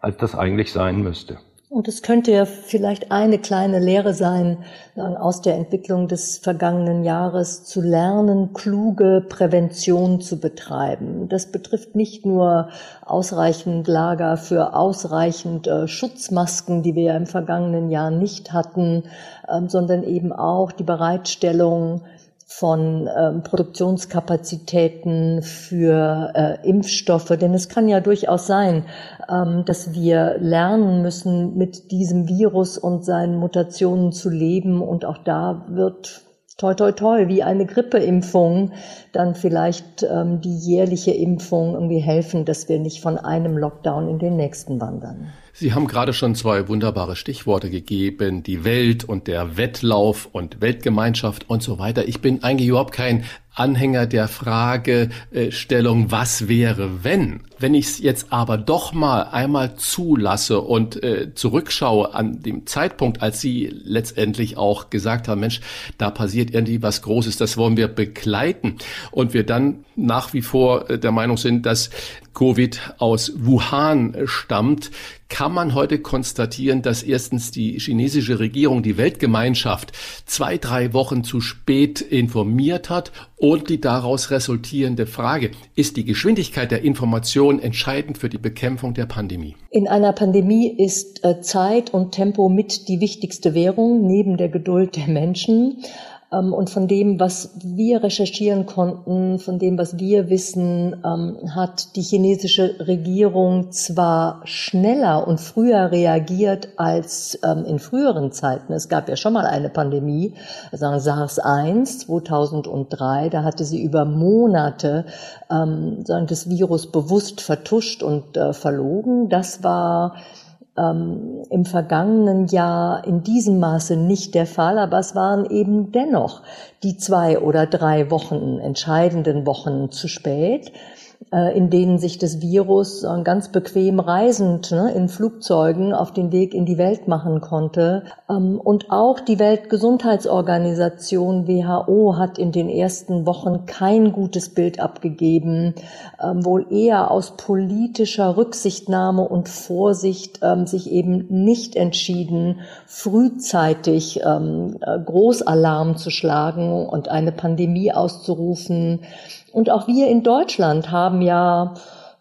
als das eigentlich sein müsste. Und es könnte ja vielleicht eine kleine Lehre sein, aus der Entwicklung des vergangenen Jahres zu lernen, kluge Prävention zu betreiben. Das betrifft nicht nur ausreichend Lager für ausreichend äh, Schutzmasken, die wir ja im vergangenen Jahr nicht hatten, ähm, sondern eben auch die Bereitstellung von ähm, Produktionskapazitäten für äh, Impfstoffe. Denn es kann ja durchaus sein, ähm, dass wir lernen müssen, mit diesem Virus und seinen Mutationen zu leben. Und auch da wird toi toi toi, wie eine Grippeimpfung, dann vielleicht ähm, die jährliche Impfung irgendwie helfen, dass wir nicht von einem Lockdown in den nächsten wandern. Sie haben gerade schon zwei wunderbare Stichworte gegeben, die Welt und der Wettlauf und Weltgemeinschaft und so weiter. Ich bin eigentlich überhaupt kein Anhänger der Fragestellung, was wäre, wenn? Wenn ich es jetzt aber doch mal einmal zulasse und äh, zurückschaue an dem Zeitpunkt, als Sie letztendlich auch gesagt haben, Mensch, da passiert irgendwie was Großes, das wollen wir begleiten und wir dann nach wie vor äh, der Meinung sind, dass Covid aus Wuhan stammt, kann man heute konstatieren, dass erstens die chinesische Regierung die Weltgemeinschaft zwei, drei Wochen zu spät informiert hat und die daraus resultierende Frage, ist die Geschwindigkeit der Information entscheidend für die Bekämpfung der Pandemie? In einer Pandemie ist äh, Zeit und Tempo mit die wichtigste Währung neben der Geduld der Menschen. Ähm, und von dem, was wir recherchieren konnten, von dem, was wir wissen, ähm, hat die chinesische Regierung zwar schneller und früher reagiert als ähm, in früheren Zeiten. Es gab ja schon mal eine Pandemie, sagen SARS-1 2003, da hatte sie über Monate sagen, das Virus bewusst vertuscht und äh, verlogen. Das war ähm, im vergangenen Jahr in diesem Maße nicht der Fall, aber es waren eben dennoch die zwei oder drei Wochen, entscheidenden Wochen zu spät. Äh, in denen sich das Virus ganz bequem reisend ne, in Flugzeugen auf den Weg in die Welt machen konnte. Ähm, und auch die Weltgesundheitsorganisation WHO hat in den ersten Wochen kein gutes Bild abgegeben, ähm, wohl eher aus politischer Rücksichtnahme und Vorsicht ähm, sich eben nicht entschieden, frühzeitig Großalarm zu schlagen und eine Pandemie auszurufen. Und auch wir in Deutschland haben ja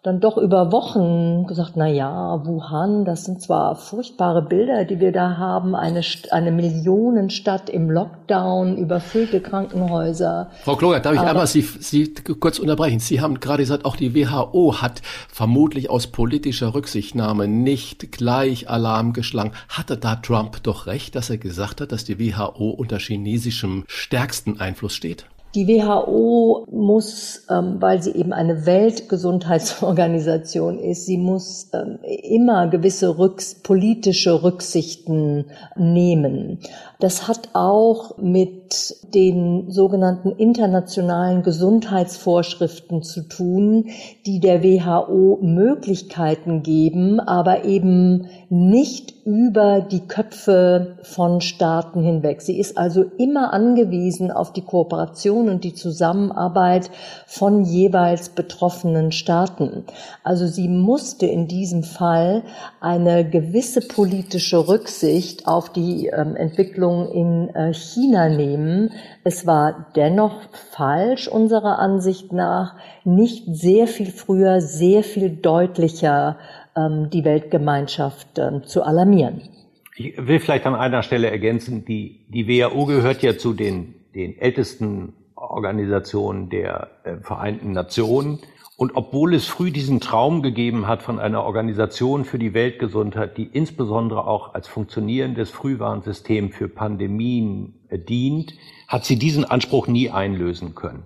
dann doch über Wochen gesagt, na ja, Wuhan, das sind zwar furchtbare Bilder, die wir da haben, eine, eine Millionenstadt im Lockdown, überfüllte Krankenhäuser. Frau Kloger, darf ich Aber, einmal Sie, Sie kurz unterbrechen? Sie haben gerade gesagt, auch die WHO hat vermutlich aus politischer Rücksichtnahme nicht gleich Alarm geschlagen. Hatte da Trump doch recht, dass er gesagt hat, dass die WHO unter chinesischem stärksten Einfluss steht? Die WHO muss, ähm, weil sie eben eine Weltgesundheitsorganisation ist, sie muss ähm, immer gewisse Rücks politische Rücksichten nehmen. Das hat auch mit den sogenannten internationalen Gesundheitsvorschriften zu tun, die der WHO Möglichkeiten geben, aber eben nicht über die Köpfe von Staaten hinweg. Sie ist also immer angewiesen auf die Kooperation und die Zusammenarbeit von jeweils betroffenen Staaten. Also sie musste in diesem Fall eine gewisse politische Rücksicht auf die ähm, Entwicklung in äh, China nehmen. Es war dennoch falsch, unserer Ansicht nach, nicht sehr viel früher, sehr viel deutlicher ähm, die Weltgemeinschaft ähm, zu alarmieren. Ich will vielleicht an einer Stelle ergänzen, die, die WHO gehört ja zu den, den ältesten Organisationen der äh, Vereinten Nationen. Und obwohl es früh diesen Traum gegeben hat von einer Organisation für die Weltgesundheit, die insbesondere auch als funktionierendes Frühwarnsystem für Pandemien dient, hat sie diesen Anspruch nie einlösen können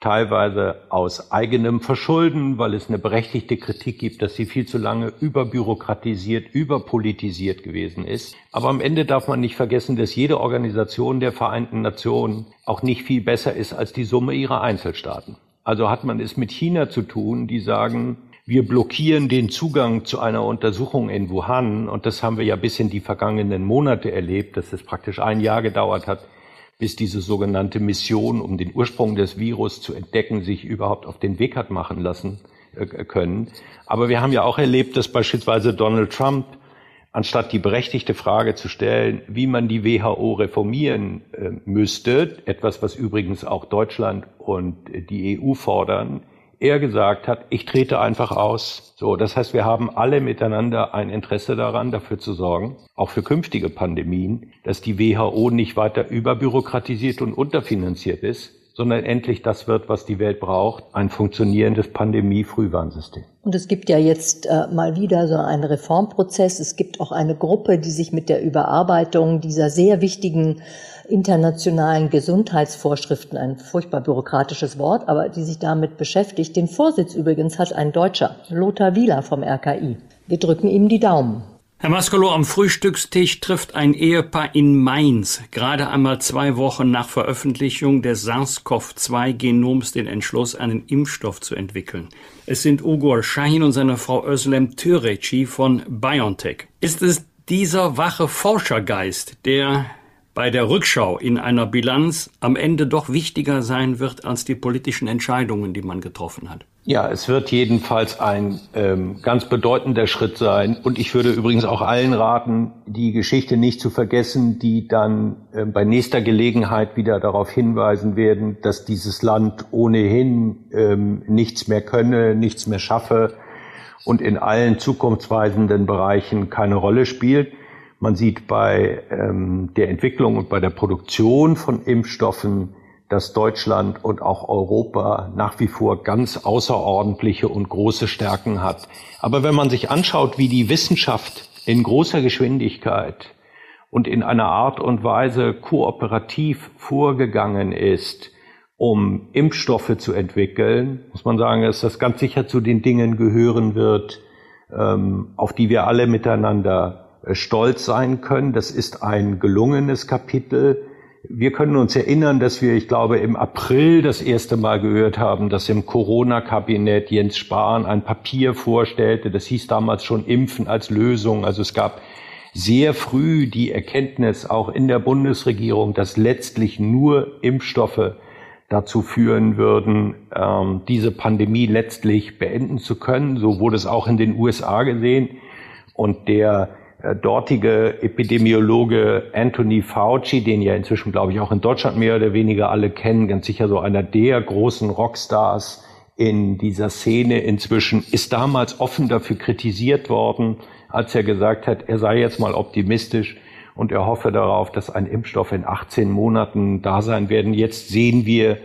teilweise aus eigenem Verschulden, weil es eine berechtigte Kritik gibt, dass sie viel zu lange überbürokratisiert, überpolitisiert gewesen ist. Aber am Ende darf man nicht vergessen, dass jede Organisation der Vereinten Nationen auch nicht viel besser ist als die Summe ihrer Einzelstaaten. Also hat man es mit China zu tun, die sagen, wir blockieren den Zugang zu einer Untersuchung in Wuhan. Und das haben wir ja bis in die vergangenen Monate erlebt, dass es praktisch ein Jahr gedauert hat, bis diese sogenannte Mission, um den Ursprung des Virus zu entdecken, sich überhaupt auf den Weg hat machen lassen äh, können. Aber wir haben ja auch erlebt, dass beispielsweise Donald Trump, anstatt die berechtigte Frage zu stellen, wie man die WHO reformieren äh, müsste, etwas, was übrigens auch Deutschland und die EU fordern, er gesagt hat, ich trete einfach aus. So, das heißt, wir haben alle miteinander ein Interesse daran, dafür zu sorgen, auch für künftige Pandemien, dass die WHO nicht weiter überbürokratisiert und unterfinanziert ist, sondern endlich das wird, was die Welt braucht, ein funktionierendes Pandemie-Frühwarnsystem. Und es gibt ja jetzt äh, mal wieder so einen Reformprozess. Es gibt auch eine Gruppe, die sich mit der Überarbeitung dieser sehr wichtigen internationalen Gesundheitsvorschriften, ein furchtbar bürokratisches Wort, aber die sich damit beschäftigt. Den Vorsitz übrigens hat ein Deutscher, Lothar Wieler vom RKI. Wir drücken ihm die Daumen. Herr Maskolo, am Frühstückstisch trifft ein Ehepaar in Mainz gerade einmal zwei Wochen nach Veröffentlichung des SARS-CoV-2-Genoms den Entschluss, einen Impfstoff zu entwickeln. Es sind Ugur Shahin und seine Frau Özlem Türeci von BioNTech. Ist es dieser wache Forschergeist, der bei der Rückschau in einer Bilanz am Ende doch wichtiger sein wird als die politischen Entscheidungen, die man getroffen hat. Ja, es wird jedenfalls ein ähm, ganz bedeutender Schritt sein. Und ich würde übrigens auch allen raten, die Geschichte nicht zu vergessen, die dann äh, bei nächster Gelegenheit wieder darauf hinweisen werden, dass dieses Land ohnehin ähm, nichts mehr könne, nichts mehr schaffe und in allen zukunftsweisenden Bereichen keine Rolle spielt. Man sieht bei ähm, der Entwicklung und bei der Produktion von Impfstoffen, dass Deutschland und auch Europa nach wie vor ganz außerordentliche und große Stärken hat. Aber wenn man sich anschaut, wie die Wissenschaft in großer Geschwindigkeit und in einer Art und Weise kooperativ vorgegangen ist, um Impfstoffe zu entwickeln, muss man sagen, dass das ganz sicher zu den Dingen gehören wird, ähm, auf die wir alle miteinander äh, stolz sein können. Das ist ein gelungenes Kapitel. Wir können uns erinnern, dass wir, ich glaube, im April das erste Mal gehört haben, dass im Corona-Kabinett Jens Spahn ein Papier vorstellte. Das hieß damals schon Impfen als Lösung. Also es gab sehr früh die Erkenntnis auch in der Bundesregierung, dass letztlich nur Impfstoffe dazu führen würden, ähm, diese Pandemie letztlich beenden zu können. So wurde es auch in den USA gesehen. Und der dortige Epidemiologe Anthony Fauci, den ja inzwischen, glaube ich, auch in Deutschland mehr oder weniger alle kennen, ganz sicher so einer der großen Rockstars in dieser Szene inzwischen, ist damals offen dafür kritisiert worden, als er gesagt hat, er sei jetzt mal optimistisch und er hoffe darauf, dass ein Impfstoff in 18 Monaten da sein werden. Jetzt sehen wir,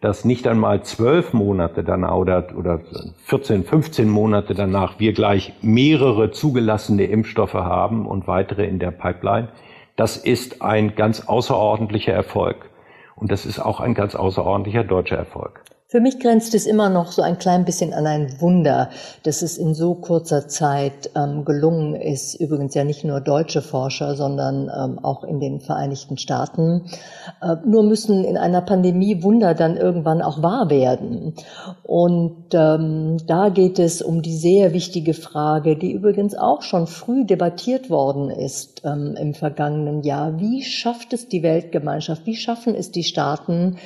dass nicht einmal zwölf Monate danach oder, oder 14, 15 Monate danach wir gleich mehrere zugelassene Impfstoffe haben und weitere in der Pipeline. Das ist ein ganz außerordentlicher Erfolg. Und das ist auch ein ganz außerordentlicher deutscher Erfolg. Für mich grenzt es immer noch so ein klein bisschen an ein Wunder, dass es in so kurzer Zeit ähm, gelungen ist, übrigens ja nicht nur deutsche Forscher, sondern ähm, auch in den Vereinigten Staaten. Äh, nur müssen in einer Pandemie Wunder dann irgendwann auch wahr werden. Und ähm, da geht es um die sehr wichtige Frage, die übrigens auch schon früh debattiert worden ist ähm, im vergangenen Jahr. Wie schafft es die Weltgemeinschaft, wie schaffen es die Staaten,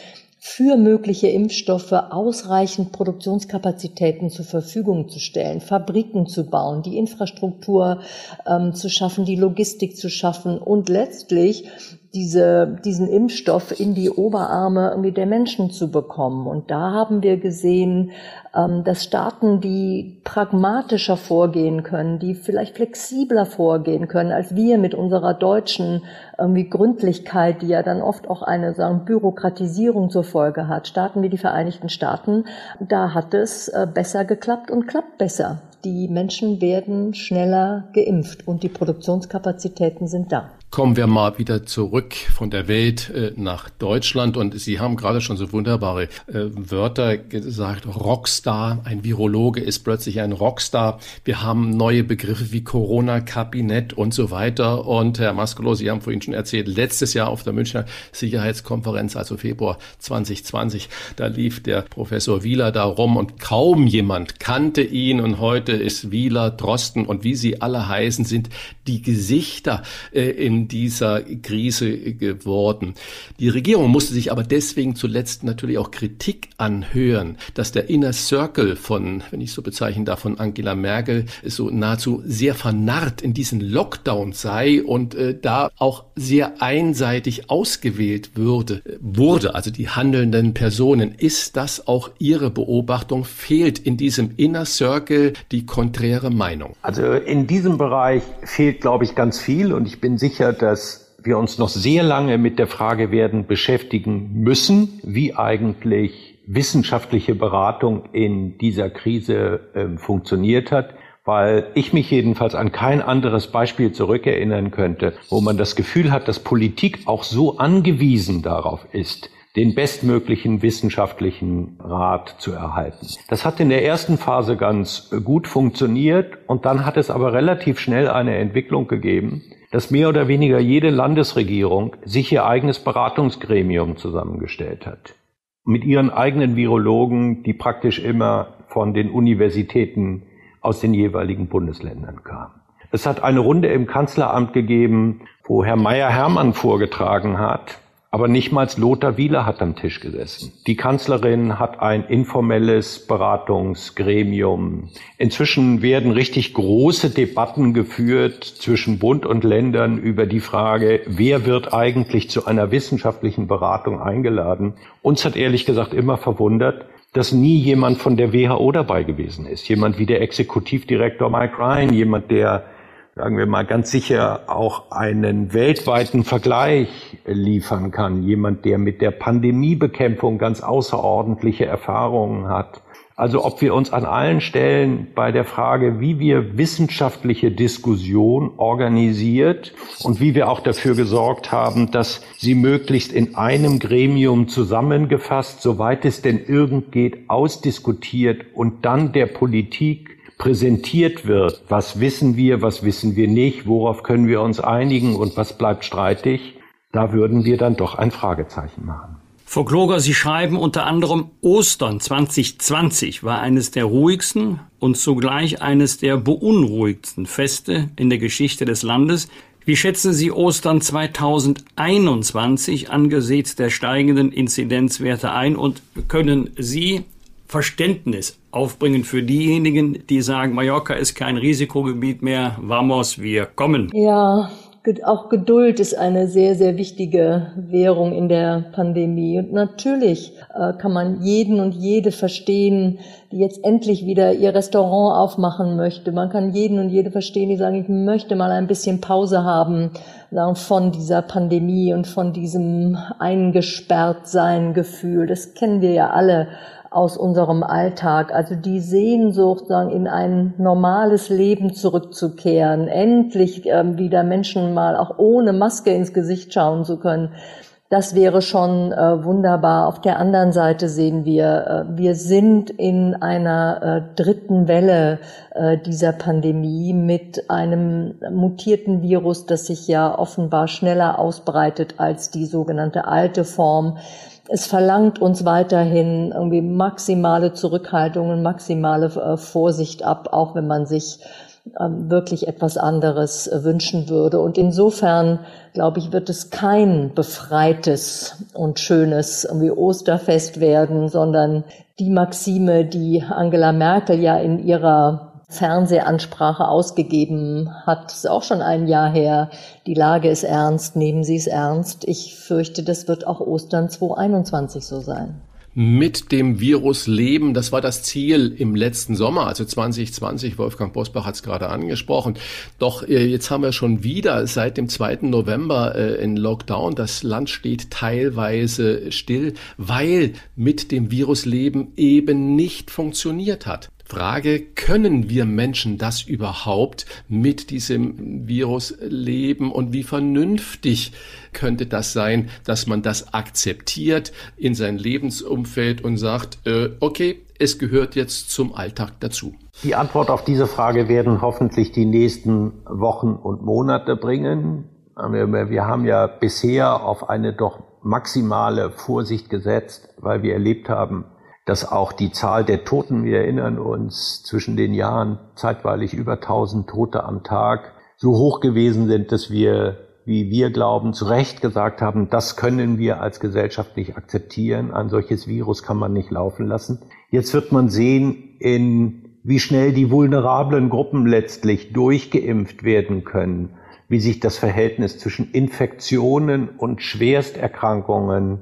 für mögliche Impfstoffe ausreichend Produktionskapazitäten zur Verfügung zu stellen, Fabriken zu bauen, die Infrastruktur ähm, zu schaffen, die Logistik zu schaffen und letztlich diese, diesen Impfstoff in die Oberarme irgendwie der Menschen zu bekommen. Und da haben wir gesehen, ähm, dass Staaten, die pragmatischer vorgehen können, die vielleicht flexibler vorgehen können, als wir mit unserer deutschen irgendwie Gründlichkeit, die ja dann oft auch eine sagen, Bürokratisierung zur Folge hat. Staaten wie die Vereinigten Staaten, da hat es äh, besser geklappt und klappt besser. Die Menschen werden schneller geimpft und die Produktionskapazitäten sind da. Kommen wir mal wieder zurück von der Welt äh, nach Deutschland und Sie haben gerade schon so wunderbare äh, Wörter gesagt. Rockstar, ein Virologe ist plötzlich ein Rockstar. Wir haben neue Begriffe wie Corona-Kabinett und so weiter. Und Herr Maskolo, Sie haben vorhin schon erzählt, letztes Jahr auf der Münchner Sicherheitskonferenz, also Februar 2020, da lief der Professor Wieler da rum und kaum jemand kannte ihn. Und heute ist Wieler, Drosten und wie sie alle heißen, sind die Gesichter äh, in dieser Krise geworden. Die Regierung musste sich aber deswegen zuletzt natürlich auch Kritik anhören, dass der Inner Circle von, wenn ich so bezeichnen darf, von Angela Merkel so nahezu sehr vernarrt in diesen Lockdown sei und äh, da auch sehr einseitig ausgewählt würde, wurde, also die handelnden Personen. Ist das auch Ihre Beobachtung? Fehlt in diesem Inner Circle die konträre Meinung? Also in diesem Bereich fehlt, glaube ich, ganz viel und ich bin sicher, dass wir uns noch sehr lange mit der Frage werden beschäftigen müssen, wie eigentlich wissenschaftliche Beratung in dieser Krise äh, funktioniert hat, weil ich mich jedenfalls an kein anderes Beispiel zurückerinnern könnte, wo man das Gefühl hat, dass Politik auch so angewiesen darauf ist, den bestmöglichen wissenschaftlichen Rat zu erhalten. Das hat in der ersten Phase ganz gut funktioniert und dann hat es aber relativ schnell eine Entwicklung gegeben, dass mehr oder weniger jede Landesregierung sich ihr eigenes Beratungsgremium zusammengestellt hat. Mit ihren eigenen Virologen, die praktisch immer von den Universitäten aus den jeweiligen Bundesländern kamen. Es hat eine Runde im Kanzleramt gegeben, wo Herr Meyer-Hermann vorgetragen hat, aber nicht mal Lothar Wieler hat am Tisch gesessen. Die Kanzlerin hat ein informelles Beratungsgremium. Inzwischen werden richtig große Debatten geführt zwischen Bund und Ländern über die Frage, wer wird eigentlich zu einer wissenschaftlichen Beratung eingeladen. Uns hat ehrlich gesagt immer verwundert, dass nie jemand von der WHO dabei gewesen ist. Jemand wie der Exekutivdirektor Mike Ryan, jemand, der sagen wir mal, ganz sicher auch einen weltweiten Vergleich liefern kann. Jemand, der mit der Pandemiebekämpfung ganz außerordentliche Erfahrungen hat. Also ob wir uns an allen Stellen bei der Frage, wie wir wissenschaftliche Diskussion organisiert und wie wir auch dafür gesorgt haben, dass sie möglichst in einem Gremium zusammengefasst, soweit es denn irgend geht, ausdiskutiert und dann der Politik präsentiert wird, was wissen wir, was wissen wir nicht, worauf können wir uns einigen? Und was bleibt streitig, da würden wir dann doch ein Fragezeichen machen. Frau Kloger, Sie schreiben unter anderem, Ostern 2020 war eines der ruhigsten und zugleich eines der beunruhigsten Feste in der Geschichte des Landes. Wie schätzen Sie Ostern 2021 angesichts der steigenden Inzidenzwerte ein? Und können Sie Verständnis aufbringen für diejenigen, die sagen, Mallorca ist kein Risikogebiet mehr, vamos, wir kommen. Ja, auch Geduld ist eine sehr, sehr wichtige Währung in der Pandemie. Und natürlich äh, kann man jeden und jede verstehen, die jetzt endlich wieder ihr Restaurant aufmachen möchte. Man kann jeden und jede verstehen, die sagen, ich möchte mal ein bisschen Pause haben von dieser Pandemie und von diesem eingesperrt Gefühl. Das kennen wir ja alle aus unserem Alltag. Also die Sehnsucht, sagen, in ein normales Leben zurückzukehren, endlich ähm, wieder Menschen mal auch ohne Maske ins Gesicht schauen zu können. Das wäre schon äh, wunderbar. Auf der anderen Seite sehen wir, äh, wir sind in einer äh, dritten Welle äh, dieser Pandemie mit einem mutierten Virus, das sich ja offenbar schneller ausbreitet als die sogenannte alte Form es verlangt uns weiterhin irgendwie maximale Zurückhaltung und maximale äh, Vorsicht ab, auch wenn man sich ähm, wirklich etwas anderes äh, wünschen würde. Und insofern, glaube ich, wird es kein befreites und schönes irgendwie Osterfest werden, sondern die Maxime, die Angela Merkel ja in ihrer Fernsehansprache ausgegeben hat. ist auch schon ein Jahr her. Die Lage ist ernst, nehmen Sie es ernst. Ich fürchte, das wird auch Ostern 2021 so sein mit dem Virus leben. Das war das Ziel im letzten Sommer, also 2020. Wolfgang Bosbach hat es gerade angesprochen. Doch äh, jetzt haben wir schon wieder seit dem 2. November äh, in Lockdown. Das Land steht teilweise still, weil mit dem Virus leben eben nicht funktioniert hat. Frage, können wir Menschen das überhaupt mit diesem Virus leben und wie vernünftig könnte das sein, dass man das akzeptiert in sein Lebensumfeld und sagt, äh, okay, es gehört jetzt zum Alltag dazu? Die Antwort auf diese Frage werden hoffentlich die nächsten Wochen und Monate bringen. Wir haben ja bisher auf eine doch maximale Vorsicht gesetzt, weil wir erlebt haben, dass auch die Zahl der Toten, wir erinnern uns, zwischen den Jahren zeitweilig über 1000 Tote am Tag so hoch gewesen sind, dass wir, wie wir glauben, zu Recht gesagt haben, das können wir als Gesellschaft nicht akzeptieren. Ein solches Virus kann man nicht laufen lassen. Jetzt wird man sehen, in wie schnell die vulnerablen Gruppen letztlich durchgeimpft werden können, wie sich das Verhältnis zwischen Infektionen und Schwersterkrankungen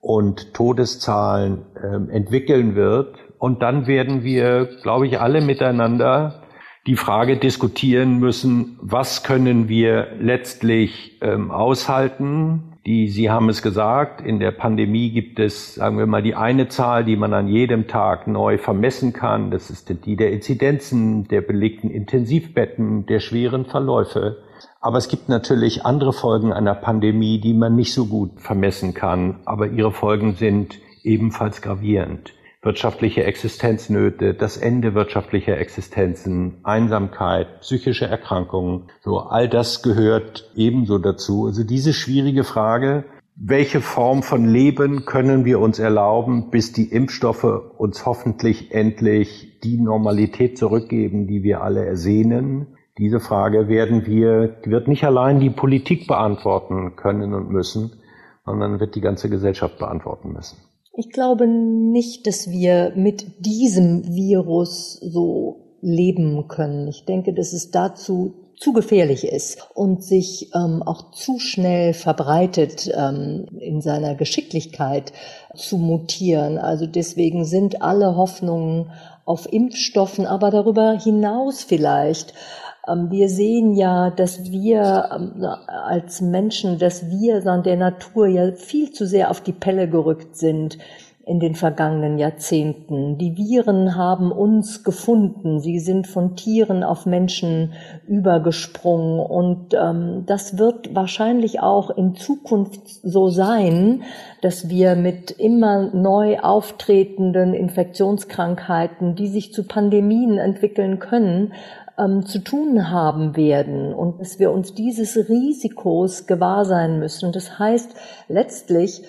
und Todeszahlen äh, entwickeln wird. Und dann werden wir, glaube ich, alle miteinander die Frage diskutieren müssen, was können wir letztlich ähm, aushalten. Die, Sie haben es gesagt, in der Pandemie gibt es, sagen wir mal, die eine Zahl, die man an jedem Tag neu vermessen kann. Das ist die der Inzidenzen, der belegten Intensivbetten, der schweren Verläufe. Aber es gibt natürlich andere Folgen einer Pandemie, die man nicht so gut vermessen kann, aber ihre Folgen sind ebenfalls gravierend. Wirtschaftliche Existenznöte, das Ende wirtschaftlicher Existenzen, Einsamkeit, psychische Erkrankungen, so all das gehört ebenso dazu. Also diese schwierige Frage, welche Form von Leben können wir uns erlauben, bis die Impfstoffe uns hoffentlich endlich die Normalität zurückgeben, die wir alle ersehnen? Diese Frage werden wir, wird nicht allein die Politik beantworten können und müssen, sondern wird die ganze Gesellschaft beantworten müssen. Ich glaube nicht, dass wir mit diesem Virus so leben können. Ich denke, dass es dazu zu gefährlich ist und sich ähm, auch zu schnell verbreitet ähm, in seiner Geschicklichkeit zu mutieren. Also deswegen sind alle Hoffnungen auf Impfstoffen, aber darüber hinaus vielleicht wir sehen ja, dass wir ähm, als Menschen, dass wir der Natur ja viel zu sehr auf die Pelle gerückt sind in den vergangenen Jahrzehnten. Die Viren haben uns gefunden. Sie sind von Tieren auf Menschen übergesprungen. Und ähm, das wird wahrscheinlich auch in Zukunft so sein, dass wir mit immer neu auftretenden Infektionskrankheiten, die sich zu Pandemien entwickeln können, ähm, zu tun haben werden und dass wir uns dieses Risikos gewahr sein müssen. Das heißt letztlich,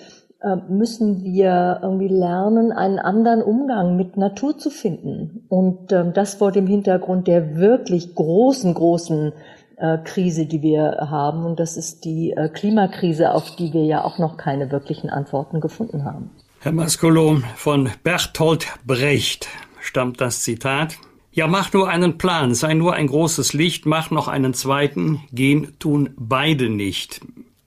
müssen wir irgendwie lernen, einen anderen Umgang mit Natur zu finden. Und ähm, das vor dem Hintergrund der wirklich großen, großen äh, Krise, die wir haben. Und das ist die äh, Klimakrise, auf die wir ja auch noch keine wirklichen Antworten gefunden haben. Herr Mascolo, von Bertolt Brecht stammt das Zitat. Ja, mach nur einen Plan, sei nur ein großes Licht, mach noch einen zweiten, gehen tun beide nicht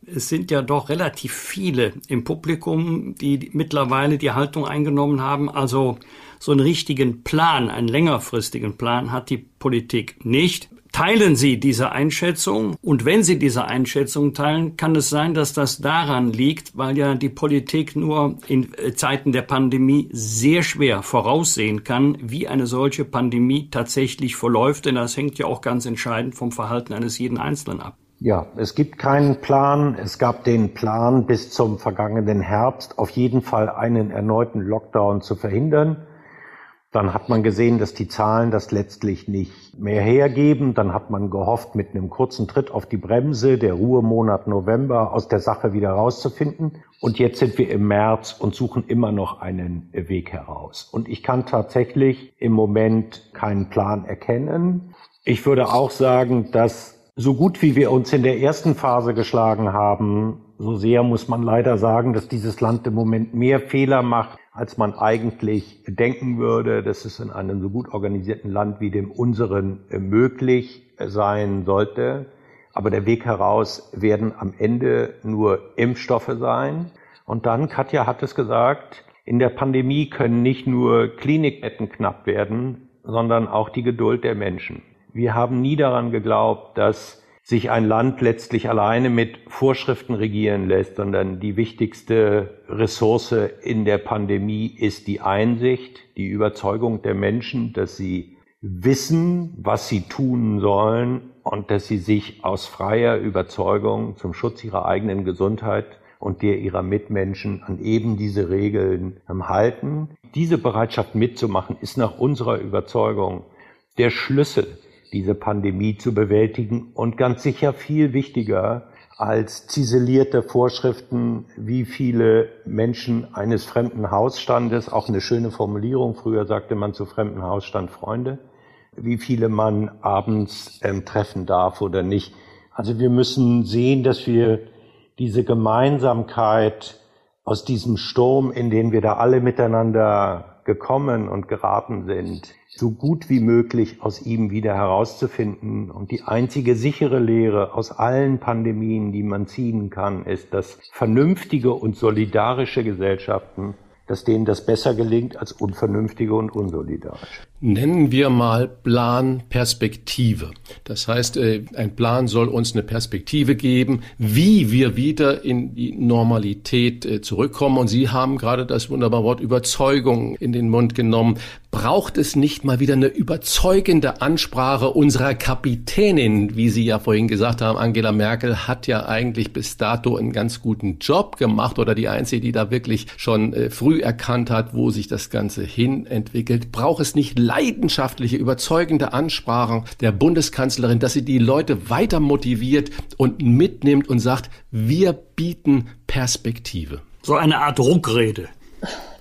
es sind ja doch relativ viele im Publikum, die mittlerweile die Haltung eingenommen haben. Also so einen richtigen Plan, einen längerfristigen Plan hat die Politik nicht. Teilen Sie diese Einschätzung? Und wenn Sie diese Einschätzung teilen, kann es sein, dass das daran liegt, weil ja die Politik nur in Zeiten der Pandemie sehr schwer voraussehen kann, wie eine solche Pandemie tatsächlich verläuft. Denn das hängt ja auch ganz entscheidend vom Verhalten eines jeden Einzelnen ab. Ja, es gibt keinen Plan. Es gab den Plan, bis zum vergangenen Herbst auf jeden Fall einen erneuten Lockdown zu verhindern. Dann hat man gesehen, dass die Zahlen das letztlich nicht mehr hergeben. Dann hat man gehofft, mit einem kurzen Tritt auf die Bremse der Ruhemonat November aus der Sache wieder rauszufinden. Und jetzt sind wir im März und suchen immer noch einen Weg heraus. Und ich kann tatsächlich im Moment keinen Plan erkennen. Ich würde auch sagen, dass so gut wie wir uns in der ersten Phase geschlagen haben, so sehr muss man leider sagen, dass dieses Land im Moment mehr Fehler macht, als man eigentlich denken würde, dass es in einem so gut organisierten Land wie dem unseren möglich sein sollte. Aber der Weg heraus werden am Ende nur Impfstoffe sein. Und dann, Katja hat es gesagt, in der Pandemie können nicht nur Klinikbetten knapp werden, sondern auch die Geduld der Menschen. Wir haben nie daran geglaubt, dass sich ein Land letztlich alleine mit Vorschriften regieren lässt, sondern die wichtigste Ressource in der Pandemie ist die Einsicht, die Überzeugung der Menschen, dass sie wissen, was sie tun sollen und dass sie sich aus freier Überzeugung zum Schutz ihrer eigenen Gesundheit und der ihrer Mitmenschen an eben diese Regeln halten. Diese Bereitschaft mitzumachen ist nach unserer Überzeugung der Schlüssel diese Pandemie zu bewältigen und ganz sicher viel wichtiger als ziselierte Vorschriften, wie viele Menschen eines fremden Hausstandes, auch eine schöne Formulierung, früher sagte man zu fremden Hausstand Freunde, wie viele man abends ähm, treffen darf oder nicht. Also wir müssen sehen, dass wir diese Gemeinsamkeit aus diesem Sturm, in den wir da alle miteinander gekommen und geraten sind, so gut wie möglich aus ihm wieder herauszufinden. Und die einzige sichere Lehre aus allen Pandemien, die man ziehen kann, ist, dass vernünftige und solidarische Gesellschaften dass denen das besser gelingt als unvernünftige und unsolidarisch. Nennen wir mal Plan Perspektive. Das heißt, äh, ein Plan soll uns eine Perspektive geben, wie wir wieder in die Normalität äh, zurückkommen. Und Sie haben gerade das wunderbare Wort Überzeugung in den Mund genommen. Braucht es nicht mal wieder eine überzeugende Ansprache unserer Kapitänin, wie Sie ja vorhin gesagt haben, Angela Merkel hat ja eigentlich bis dato einen ganz guten Job gemacht oder die einzige, die da wirklich schon äh, früh erkannt hat, wo sich das Ganze hin entwickelt, braucht es nicht leidenschaftliche, überzeugende Ansprachen der Bundeskanzlerin, dass sie die Leute weiter motiviert und mitnimmt und sagt, wir bieten Perspektive. So eine Art Druckrede.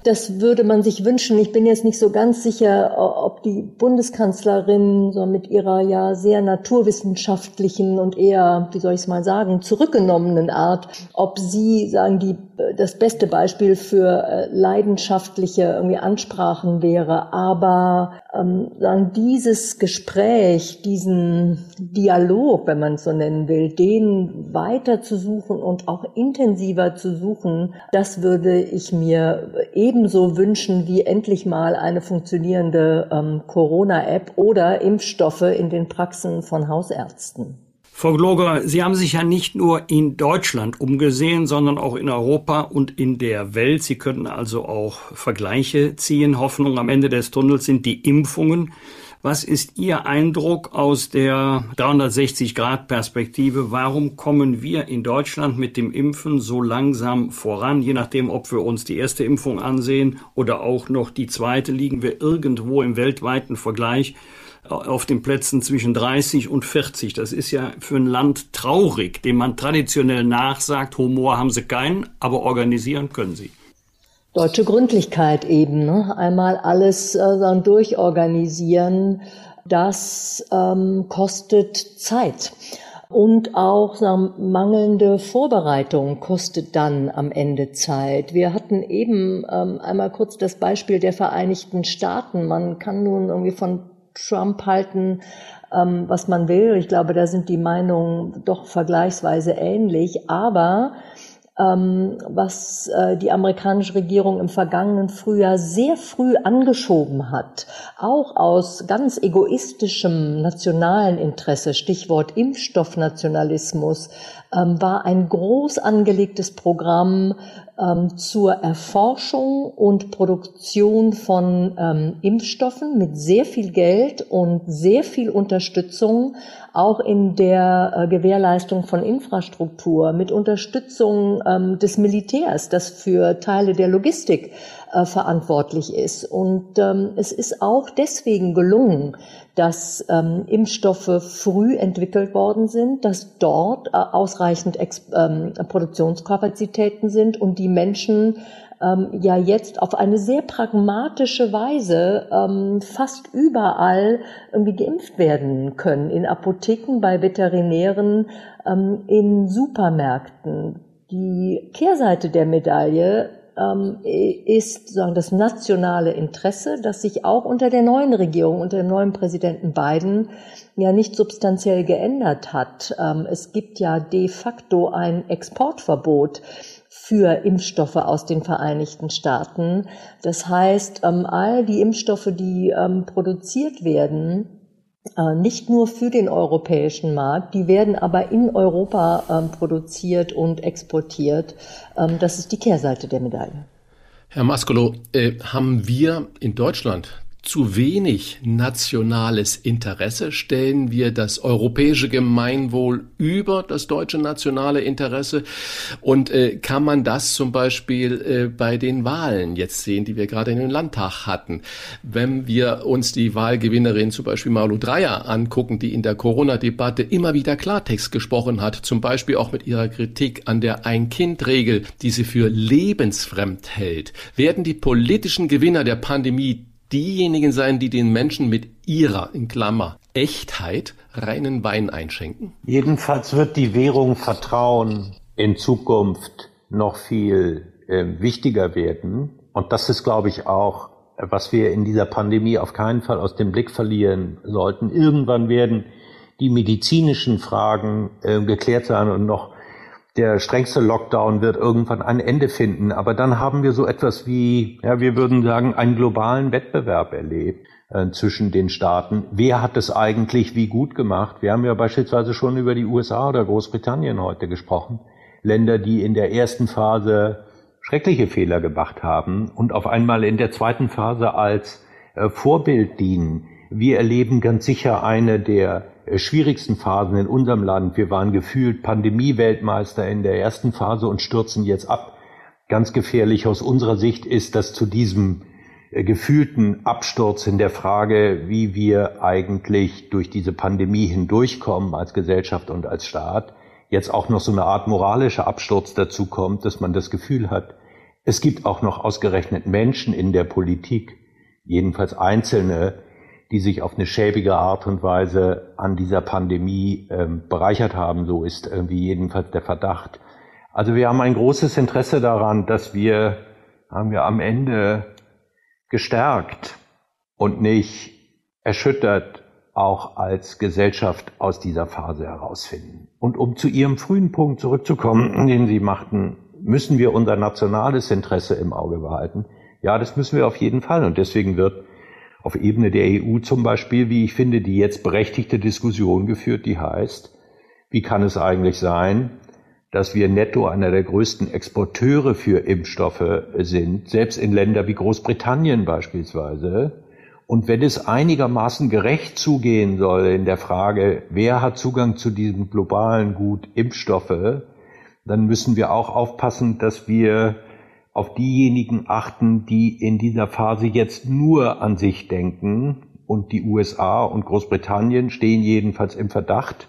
Das würde man sich wünschen. Ich bin jetzt nicht so ganz sicher, ob die Bundeskanzlerin so mit ihrer ja sehr naturwissenschaftlichen und eher, wie soll ich es mal sagen, zurückgenommenen Art, ob sie sagen die das beste Beispiel für äh, leidenschaftliche irgendwie Ansprachen wäre. Aber ähm, sagen, dieses Gespräch, diesen Dialog, wenn man es so nennen will, den weiter zu suchen und auch intensiver zu suchen, das würde ich mir ebenso wünschen wie endlich mal eine funktionierende ähm, Corona-App oder Impfstoffe in den Praxen von Hausärzten. Frau Gloger, Sie haben sich ja nicht nur in Deutschland umgesehen, sondern auch in Europa und in der Welt. Sie könnten also auch Vergleiche ziehen. Hoffnung am Ende des Tunnels sind die Impfungen. Was ist Ihr Eindruck aus der 360-Grad-Perspektive? Warum kommen wir in Deutschland mit dem Impfen so langsam voran? Je nachdem, ob wir uns die erste Impfung ansehen oder auch noch die zweite, liegen wir irgendwo im weltweiten Vergleich auf den Plätzen zwischen 30 und 40. Das ist ja für ein Land traurig, dem man traditionell nachsagt, Humor haben sie keinen, aber organisieren können sie. Deutsche Gründlichkeit eben, ne? einmal alles äh, durchorganisieren, das ähm, kostet Zeit. Und auch sagen, mangelnde Vorbereitung kostet dann am Ende Zeit. Wir hatten eben ähm, einmal kurz das Beispiel der Vereinigten Staaten. Man kann nun irgendwie von Trump halten, ähm, was man will. Ich glaube, da sind die Meinungen doch vergleichsweise ähnlich. Aber ähm, was äh, die amerikanische Regierung im vergangenen Frühjahr sehr früh angeschoben hat, auch aus ganz egoistischem nationalen Interesse, Stichwort Impfstoffnationalismus, ähm, war ein groß angelegtes Programm ähm, zur Erforschung und Produktion von ähm, Impfstoffen mit sehr viel Geld und sehr viel Unterstützung, auch in der äh, Gewährleistung von Infrastruktur, mit Unterstützung ähm, des Militärs, das für Teile der Logistik äh, verantwortlich ist. Und ähm, es ist auch deswegen gelungen, dass ähm, Impfstoffe früh entwickelt worden sind, dass dort äh, ausreichend Ex ähm, Produktionskapazitäten sind und die Menschen ähm, ja jetzt auf eine sehr pragmatische Weise ähm, fast überall irgendwie geimpft werden können. In Apotheken, bei Veterinären, ähm, in Supermärkten. Die Kehrseite der Medaille ist sagen, das nationale Interesse, das sich auch unter der neuen Regierung, unter dem neuen Präsidenten Biden ja nicht substanziell geändert hat. Ähm, es gibt ja de facto ein Exportverbot für Impfstoffe aus den Vereinigten Staaten. Das heißt, ähm, all die Impfstoffe, die ähm, produziert werden, nicht nur für den europäischen Markt, die werden aber in Europa ähm, produziert und exportiert. Ähm, das ist die Kehrseite der Medaille. Herr Maskolo, äh, haben wir in Deutschland zu wenig nationales Interesse? Stellen wir das europäische Gemeinwohl über das deutsche nationale Interesse? Und äh, kann man das zum Beispiel äh, bei den Wahlen jetzt sehen, die wir gerade in den Landtag hatten? Wenn wir uns die Wahlgewinnerin zum Beispiel Malu Dreyer angucken, die in der Corona-Debatte immer wieder Klartext gesprochen hat, zum Beispiel auch mit ihrer Kritik an der Ein-Kind-Regel, die sie für lebensfremd hält, werden die politischen Gewinner der Pandemie diejenigen sein, die den Menschen mit ihrer, in Klammer, Echtheit reinen Wein einschenken? Jedenfalls wird die Währung Vertrauen in Zukunft noch viel äh, wichtiger werden. Und das ist, glaube ich, auch, was wir in dieser Pandemie auf keinen Fall aus dem Blick verlieren sollten. Irgendwann werden die medizinischen Fragen äh, geklärt sein und noch der strengste Lockdown wird irgendwann ein Ende finden. Aber dann haben wir so etwas wie, ja, wir würden sagen, einen globalen Wettbewerb erlebt äh, zwischen den Staaten. Wer hat es eigentlich wie gut gemacht? Wir haben ja beispielsweise schon über die USA oder Großbritannien heute gesprochen. Länder, die in der ersten Phase schreckliche Fehler gemacht haben und auf einmal in der zweiten Phase als äh, Vorbild dienen. Wir erleben ganz sicher eine der schwierigsten Phasen in unserem Land. Wir waren gefühlt Pandemie-Weltmeister in der ersten Phase und stürzen jetzt ab. Ganz gefährlich aus unserer Sicht ist, dass zu diesem äh, gefühlten Absturz in der Frage, wie wir eigentlich durch diese Pandemie hindurchkommen als Gesellschaft und als Staat, jetzt auch noch so eine Art moralischer Absturz dazu kommt, dass man das Gefühl hat, es gibt auch noch ausgerechnet Menschen in der Politik, jedenfalls Einzelne, die sich auf eine schäbige Art und Weise an dieser Pandemie ähm, bereichert haben. So ist irgendwie jedenfalls der Verdacht. Also wir haben ein großes Interesse daran, dass wir, haben wir am Ende gestärkt und nicht erschüttert auch als Gesellschaft aus dieser Phase herausfinden. Und um zu Ihrem frühen Punkt zurückzukommen, den Sie machten, müssen wir unser nationales Interesse im Auge behalten. Ja, das müssen wir auf jeden Fall. Und deswegen wird auf Ebene der EU zum Beispiel, wie ich finde, die jetzt berechtigte Diskussion geführt, die heißt, wie kann es eigentlich sein, dass wir netto einer der größten Exporteure für Impfstoffe sind, selbst in Länder wie Großbritannien beispielsweise. Und wenn es einigermaßen gerecht zugehen soll in der Frage, wer hat Zugang zu diesem globalen Gut Impfstoffe, dann müssen wir auch aufpassen, dass wir auf diejenigen achten, die in dieser Phase jetzt nur an sich denken. Und die USA und Großbritannien stehen jedenfalls im Verdacht,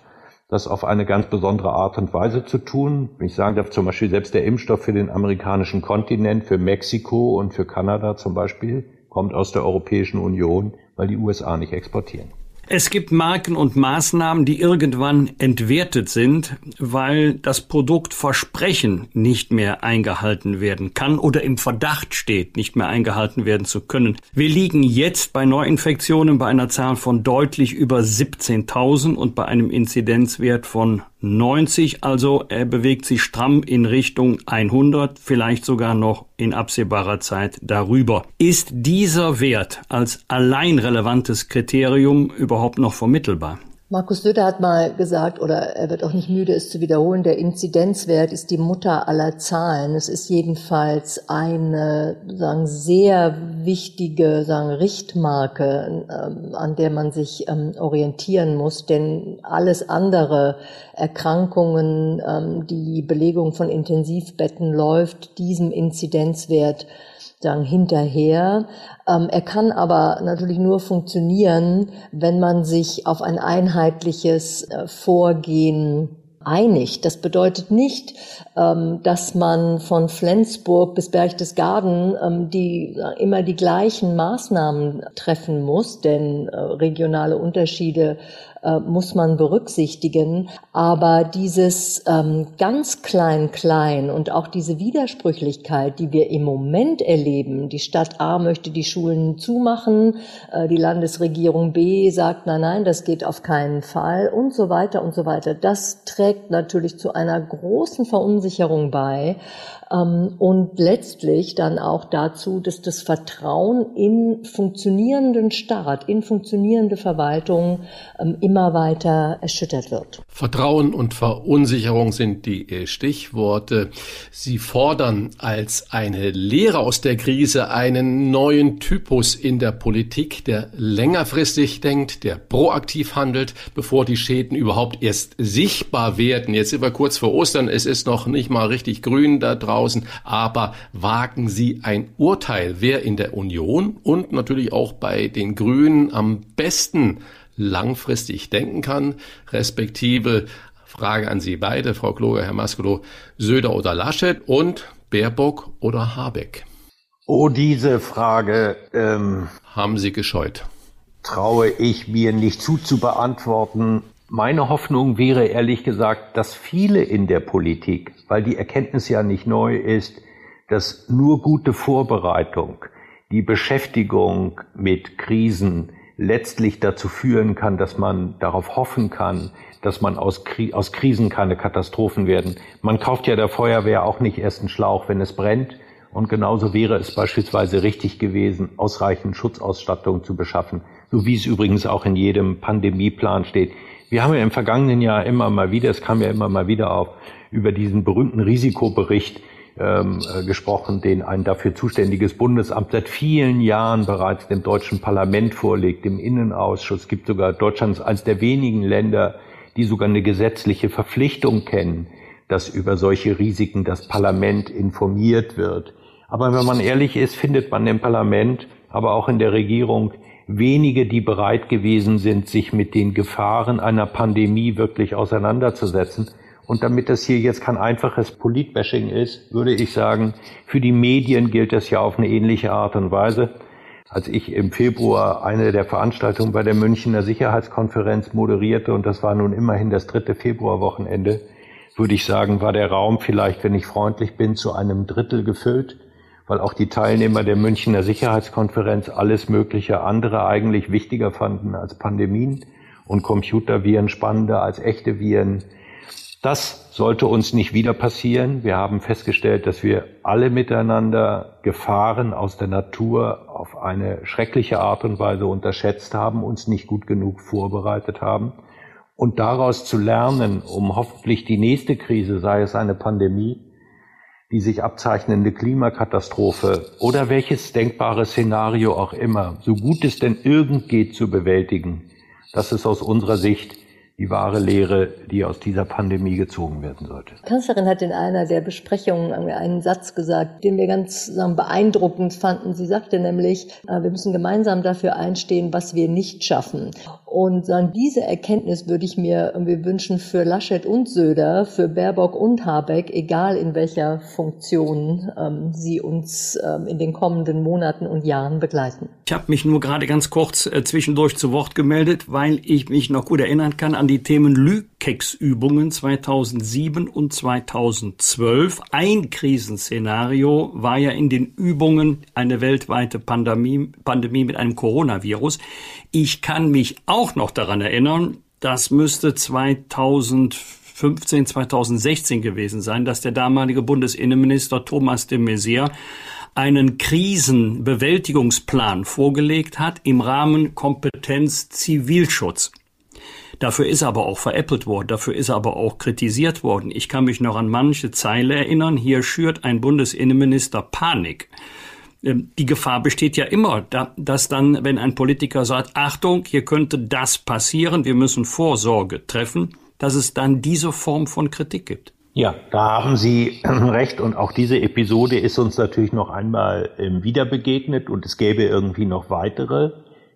das auf eine ganz besondere Art und Weise zu tun. Ich sagen darf zum Beispiel selbst der Impfstoff für den amerikanischen Kontinent, für Mexiko und für Kanada zum Beispiel, kommt aus der Europäischen Union, weil die USA nicht exportieren. Es gibt Marken und Maßnahmen, die irgendwann entwertet sind, weil das Produktversprechen nicht mehr eingehalten werden kann oder im Verdacht steht, nicht mehr eingehalten werden zu können. Wir liegen jetzt bei Neuinfektionen bei einer Zahl von deutlich über 17.000 und bei einem Inzidenzwert von 90, also er bewegt sich stramm in Richtung 100, vielleicht sogar noch in absehbarer Zeit darüber. Ist dieser Wert als allein relevantes Kriterium überhaupt noch vermittelbar? Markus Söder hat mal gesagt, oder er wird auch nicht müde, es zu wiederholen, der Inzidenzwert ist die Mutter aller Zahlen. Es ist jedenfalls eine sagen, sehr wichtige sagen, Richtmarke, ähm, an der man sich ähm, orientieren muss, denn alles andere, Erkrankungen, ähm, die Belegung von Intensivbetten läuft diesem Inzidenzwert sagen, hinterher. Ähm, er kann aber natürlich nur funktionieren, wenn man sich auf ein einheitliches äh, Vorgehen einigt. Das bedeutet nicht, ähm, dass man von Flensburg bis Berchtesgaden ähm, die immer die gleichen Maßnahmen treffen muss, denn äh, regionale Unterschiede äh, muss man berücksichtigen. Aber dieses ähm, ganz klein klein und auch diese Widersprüchlichkeit, die wir im Moment erleben, die Stadt A möchte die Schulen zumachen, äh, die Landesregierung B sagt, nein, nein, das geht auf keinen Fall und so weiter und so weiter. Das trägt natürlich zu einer großen Verunsicherung bei und letztlich dann auch dazu, dass das Vertrauen in funktionierenden Staat, in funktionierende Verwaltung ähm, immer weiter erschüttert wird. Vertrauen und Verunsicherung sind die äh, Stichworte. Sie fordern als eine Lehre aus der Krise einen neuen Typus in der Politik, der längerfristig denkt, der proaktiv handelt, bevor die Schäden überhaupt erst sichtbar werden. Jetzt sind wir kurz vor Ostern, es ist noch nicht mal richtig grün da draußen, aber wagen Sie ein Urteil, wer in der Union und natürlich auch bei den Grünen am besten langfristig denken kann, respektive Frage an Sie beide, Frau Kloger, Herr Maskolo, Söder oder Laschet und Baerbock oder Habeck? Oh, diese Frage ähm, haben Sie gescheut. Traue ich mir nicht zu zu beantworten. Meine Hoffnung wäre ehrlich gesagt, dass viele in der Politik, weil die Erkenntnis ja nicht neu ist, dass nur gute Vorbereitung, die Beschäftigung mit Krisen, letztlich dazu führen kann, dass man darauf hoffen kann, dass man aus, Kri aus Krisen keine Katastrophen werden. Man kauft ja der Feuerwehr auch nicht erst einen Schlauch, wenn es brennt. Und genauso wäre es beispielsweise richtig gewesen, ausreichend Schutzausstattung zu beschaffen, so wie es übrigens auch in jedem Pandemieplan steht. Wir haben ja im vergangenen Jahr immer mal wieder, es kam ja immer mal wieder auf, über diesen berühmten Risikobericht ähm, äh, gesprochen, den ein dafür zuständiges Bundesamt seit vielen Jahren bereits dem deutschen Parlament vorlegt, im Innenausschuss. Es gibt sogar Deutschland als der wenigen Länder, die sogar eine gesetzliche Verpflichtung kennen, dass über solche Risiken das Parlament informiert wird. Aber wenn man ehrlich ist, findet man im Parlament, aber auch in der Regierung wenige, die bereit gewesen sind, sich mit den Gefahren einer Pandemie wirklich auseinanderzusetzen. Und damit das hier jetzt kein einfaches Politbashing ist, würde ich sagen, für die Medien gilt das ja auf eine ähnliche Art und Weise. Als ich im Februar eine der Veranstaltungen bei der Münchner Sicherheitskonferenz moderierte, und das war nun immerhin das dritte Februarwochenende, würde ich sagen, war der Raum vielleicht, wenn ich freundlich bin, zu einem Drittel gefüllt, weil auch die Teilnehmer der Münchner Sicherheitskonferenz alles mögliche andere eigentlich wichtiger fanden als Pandemien und Computerviren spannender als echte Viren. Das sollte uns nicht wieder passieren. Wir haben festgestellt, dass wir alle miteinander Gefahren aus der Natur auf eine schreckliche Art und Weise unterschätzt haben, uns nicht gut genug vorbereitet haben. Und daraus zu lernen, um hoffentlich die nächste Krise, sei es eine Pandemie, die sich abzeichnende Klimakatastrophe oder welches denkbare Szenario auch immer, so gut es denn irgend geht zu bewältigen, das ist aus unserer Sicht die wahre Lehre, die aus dieser Pandemie gezogen werden sollte. Die Kanzlerin hat in einer der Besprechungen einen Satz gesagt, den wir ganz beeindruckend fanden. Sie sagte nämlich, äh, wir müssen gemeinsam dafür einstehen, was wir nicht schaffen. Und sagen, diese Erkenntnis würde ich mir irgendwie wünschen für Laschet und Söder, für Baerbock und Habeck, egal in welcher Funktion ähm, sie uns ähm, in den kommenden Monaten und Jahren begleiten. Ich habe mich nur gerade ganz kurz äh, zwischendurch zu Wort gemeldet, weil ich mich noch gut erinnern kann an die Themen Lükex-Übungen 2007 und 2012. Ein Krisenszenario war ja in den Übungen eine weltweite Pandemie, Pandemie mit einem Coronavirus. Ich kann mich auch noch daran erinnern, das müsste 2015, 2016 gewesen sein, dass der damalige Bundesinnenminister Thomas de Maizière einen Krisenbewältigungsplan vorgelegt hat im Rahmen Kompetenz Zivilschutz. Dafür ist er aber auch veräppelt worden, dafür ist er aber auch kritisiert worden. Ich kann mich noch an manche Zeile erinnern, hier schürt ein Bundesinnenminister Panik. Ähm, die Gefahr besteht ja immer, dass dann, wenn ein Politiker sagt, Achtung, hier könnte das passieren, wir müssen Vorsorge treffen, dass es dann diese Form von Kritik gibt. Ja, da haben Sie recht und auch diese Episode ist uns natürlich noch einmal ähm, wieder begegnet und es gäbe irgendwie noch weitere.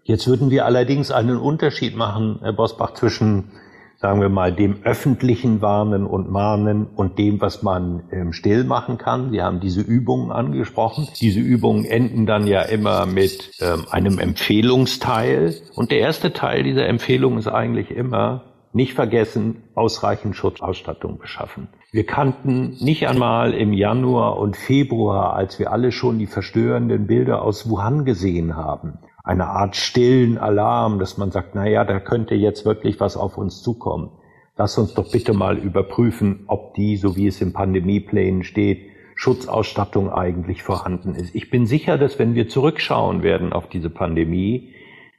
Jetzt würden wir allerdings einen Unterschied machen, Herr Bosbach, zwischen, sagen wir mal, dem öffentlichen Warnen und Mahnen und dem, was man ähm, still machen kann. Sie haben diese Übungen angesprochen. Diese Übungen enden dann ja immer mit ähm, einem Empfehlungsteil. Und der erste Teil dieser Empfehlung ist eigentlich immer, nicht vergessen, ausreichend Schutzausstattung beschaffen. Wir kannten nicht einmal im Januar und Februar, als wir alle schon die verstörenden Bilder aus Wuhan gesehen haben, eine Art stillen Alarm, dass man sagt, na ja, da könnte jetzt wirklich was auf uns zukommen. Lass uns doch bitte mal überprüfen, ob die, so wie es im Pandemieplänen steht, Schutzausstattung eigentlich vorhanden ist. Ich bin sicher, dass wenn wir zurückschauen werden auf diese Pandemie,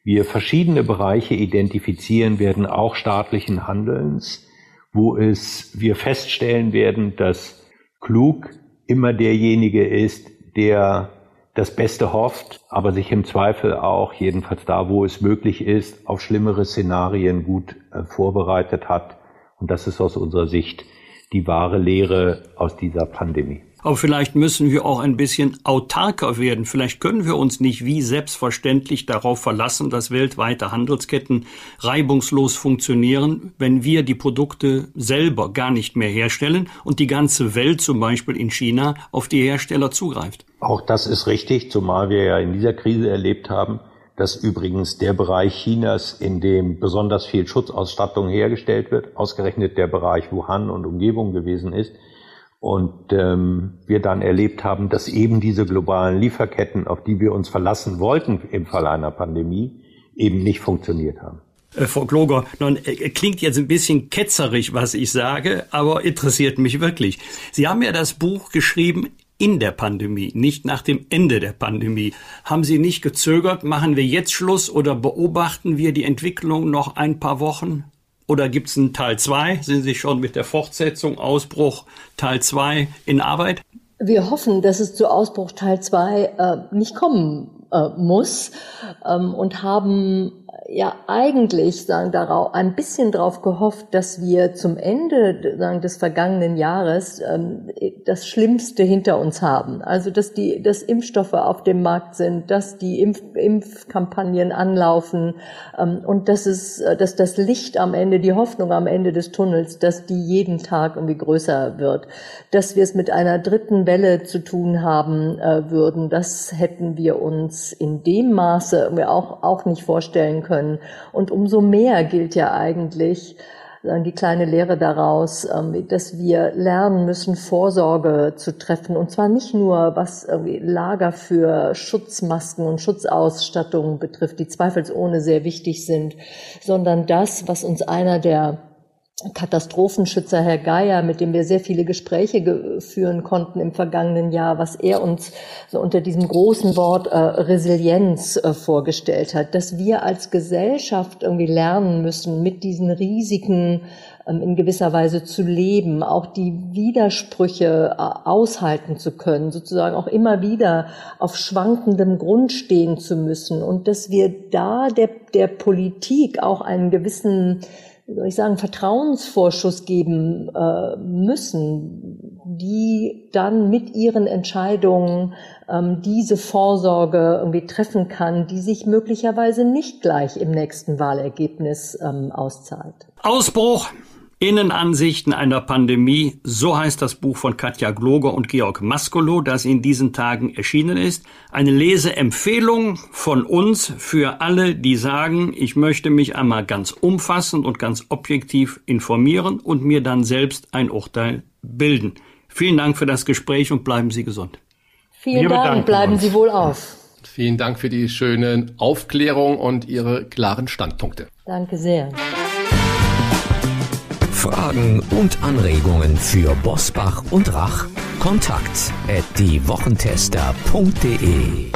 wir verschiedene Bereiche identifizieren werden, auch staatlichen Handelns, wo es wir feststellen werden, dass klug immer derjenige ist, der das Beste hofft, aber sich im Zweifel auch, jedenfalls da, wo es möglich ist, auf schlimmere Szenarien gut äh, vorbereitet hat. Und das ist aus unserer Sicht die wahre Lehre aus dieser Pandemie. Aber vielleicht müssen wir auch ein bisschen autarker werden. Vielleicht können wir uns nicht wie selbstverständlich darauf verlassen, dass weltweite Handelsketten reibungslos funktionieren, wenn wir die Produkte selber gar nicht mehr herstellen und die ganze Welt zum Beispiel in China auf die Hersteller zugreift. Auch das ist richtig, zumal wir ja in dieser Krise erlebt haben, dass übrigens der Bereich Chinas, in dem besonders viel Schutzausstattung hergestellt wird, ausgerechnet der Bereich Wuhan und Umgebung gewesen ist, und ähm, wir dann erlebt haben, dass eben diese globalen Lieferketten, auf die wir uns verlassen wollten im Fall einer Pandemie, eben nicht funktioniert haben. Äh, Frau Kloger, nun, äh, klingt jetzt ein bisschen ketzerig, was ich sage, aber interessiert mich wirklich. Sie haben ja das Buch geschrieben in der Pandemie, nicht nach dem Ende der Pandemie. Haben Sie nicht gezögert, machen wir jetzt Schluss oder beobachten wir die Entwicklung noch ein paar Wochen? Oder gibt es einen Teil 2? Sind Sie schon mit der Fortsetzung, Ausbruch Teil 2 in Arbeit? Wir hoffen, dass es zu Ausbruch Teil 2 äh, nicht kommen äh, muss ähm, und haben ja eigentlich sagen darauf ein bisschen darauf gehofft, dass wir zum Ende sagen, des vergangenen Jahres ähm, das Schlimmste hinter uns haben. Also dass die dass Impfstoffe auf dem Markt sind, dass die Impf Impfkampagnen anlaufen ähm, und dass es dass das Licht am Ende, die Hoffnung am Ende des Tunnels, dass die jeden Tag irgendwie größer wird, dass wir es mit einer dritten Welle zu tun haben äh, würden. Das hätten wir uns in dem Maße auch auch nicht vorstellen können können. Und umso mehr gilt ja eigentlich, die kleine Lehre daraus, ähm, dass wir lernen müssen, Vorsorge zu treffen. Und zwar nicht nur, was Lager für Schutzmasken und Schutzausstattungen betrifft, die zweifelsohne sehr wichtig sind, sondern das, was uns einer der Katastrophenschützer Herr Geier, mit dem wir sehr viele Gespräche führen konnten im vergangenen Jahr, was er uns so unter diesem großen Wort äh, Resilienz äh, vorgestellt hat, dass wir als Gesellschaft irgendwie lernen müssen, mit diesen Risiken ähm, in gewisser Weise zu leben, auch die Widersprüche äh, aushalten zu können, sozusagen auch immer wieder auf schwankendem Grund stehen zu müssen. Und dass wir da der, der Politik auch einen gewissen wie soll ich sagen, Vertrauensvorschuss geben äh, müssen, die dann mit ihren Entscheidungen ähm, diese Vorsorge irgendwie treffen kann, die sich möglicherweise nicht gleich im nächsten Wahlergebnis ähm, auszahlt. Ausbruch Innenansichten einer Pandemie, so heißt das Buch von Katja Gloger und Georg Maskolo, das in diesen Tagen erschienen ist. Eine Leseempfehlung von uns für alle, die sagen, ich möchte mich einmal ganz umfassend und ganz objektiv informieren und mir dann selbst ein Urteil bilden. Vielen Dank für das Gespräch und bleiben Sie gesund. Vielen Wir Dank, bleiben uns. Sie wohl auf. Vielen Dank für die schöne Aufklärung und Ihre klaren Standpunkte. Danke sehr. Fragen und Anregungen für Bosbach und Rach? Kontakt at diewochentester.de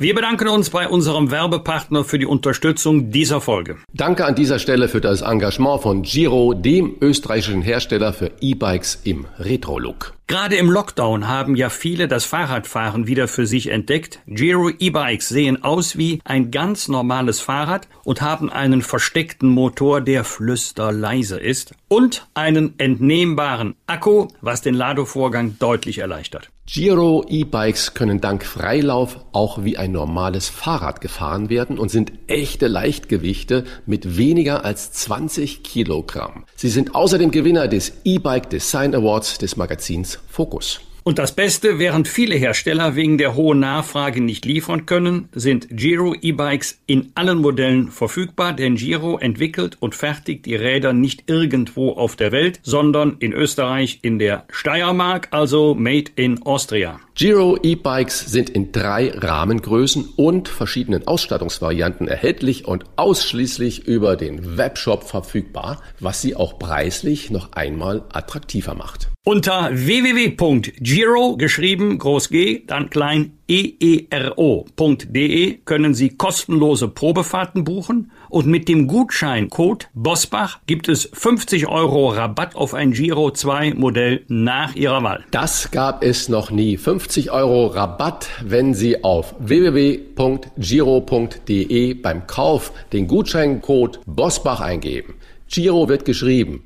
wir bedanken uns bei unserem Werbepartner für die Unterstützung dieser Folge. Danke an dieser Stelle für das Engagement von Giro, dem österreichischen Hersteller für E-Bikes im Retro-Look. Gerade im Lockdown haben ja viele das Fahrradfahren wieder für sich entdeckt. Giro E-Bikes sehen aus wie ein ganz normales Fahrrad und haben einen versteckten Motor, der flüsterleise ist und einen entnehmbaren Akku, was den Ladevorgang deutlich erleichtert. Giro E-Bikes können dank Freilauf auch wie ein normales Fahrrad gefahren werden und sind echte Leichtgewichte mit weniger als 20 Kilogramm. Sie sind außerdem Gewinner des E-Bike Design Awards des Magazins Focus. Und das Beste, während viele Hersteller wegen der hohen Nachfrage nicht liefern können, sind Giro E-Bikes in allen Modellen verfügbar, denn Giro entwickelt und fertigt die Räder nicht irgendwo auf der Welt, sondern in Österreich in der Steiermark, also made in Austria. Giro E-Bikes sind in drei Rahmengrößen und verschiedenen Ausstattungsvarianten erhältlich und ausschließlich über den Webshop verfügbar, was sie auch preislich noch einmal attraktiver macht. Unter www.giro geschrieben groß G, dann klein eero.de können Sie kostenlose Probefahrten buchen und mit dem Gutscheincode Bosbach gibt es 50 Euro Rabatt auf ein Giro 2 Modell nach Ihrer Wahl. Das gab es noch nie. 50 Euro Rabatt, wenn Sie auf www.giro.de beim Kauf den Gutscheincode Bosbach eingeben. Giro wird geschrieben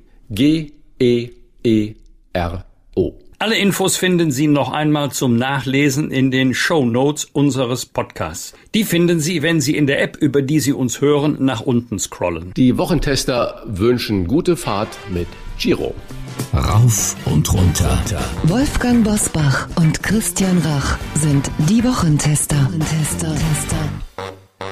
G-E-E-R-O. Alle Infos finden Sie noch einmal zum Nachlesen in den Show Notes unseres Podcasts. Die finden Sie, wenn Sie in der App, über die Sie uns hören, nach unten scrollen. Die Wochentester wünschen gute Fahrt mit Giro. Rauf und runter. Wolfgang Bosbach und Christian Rach sind die Wochentester. Wochentester.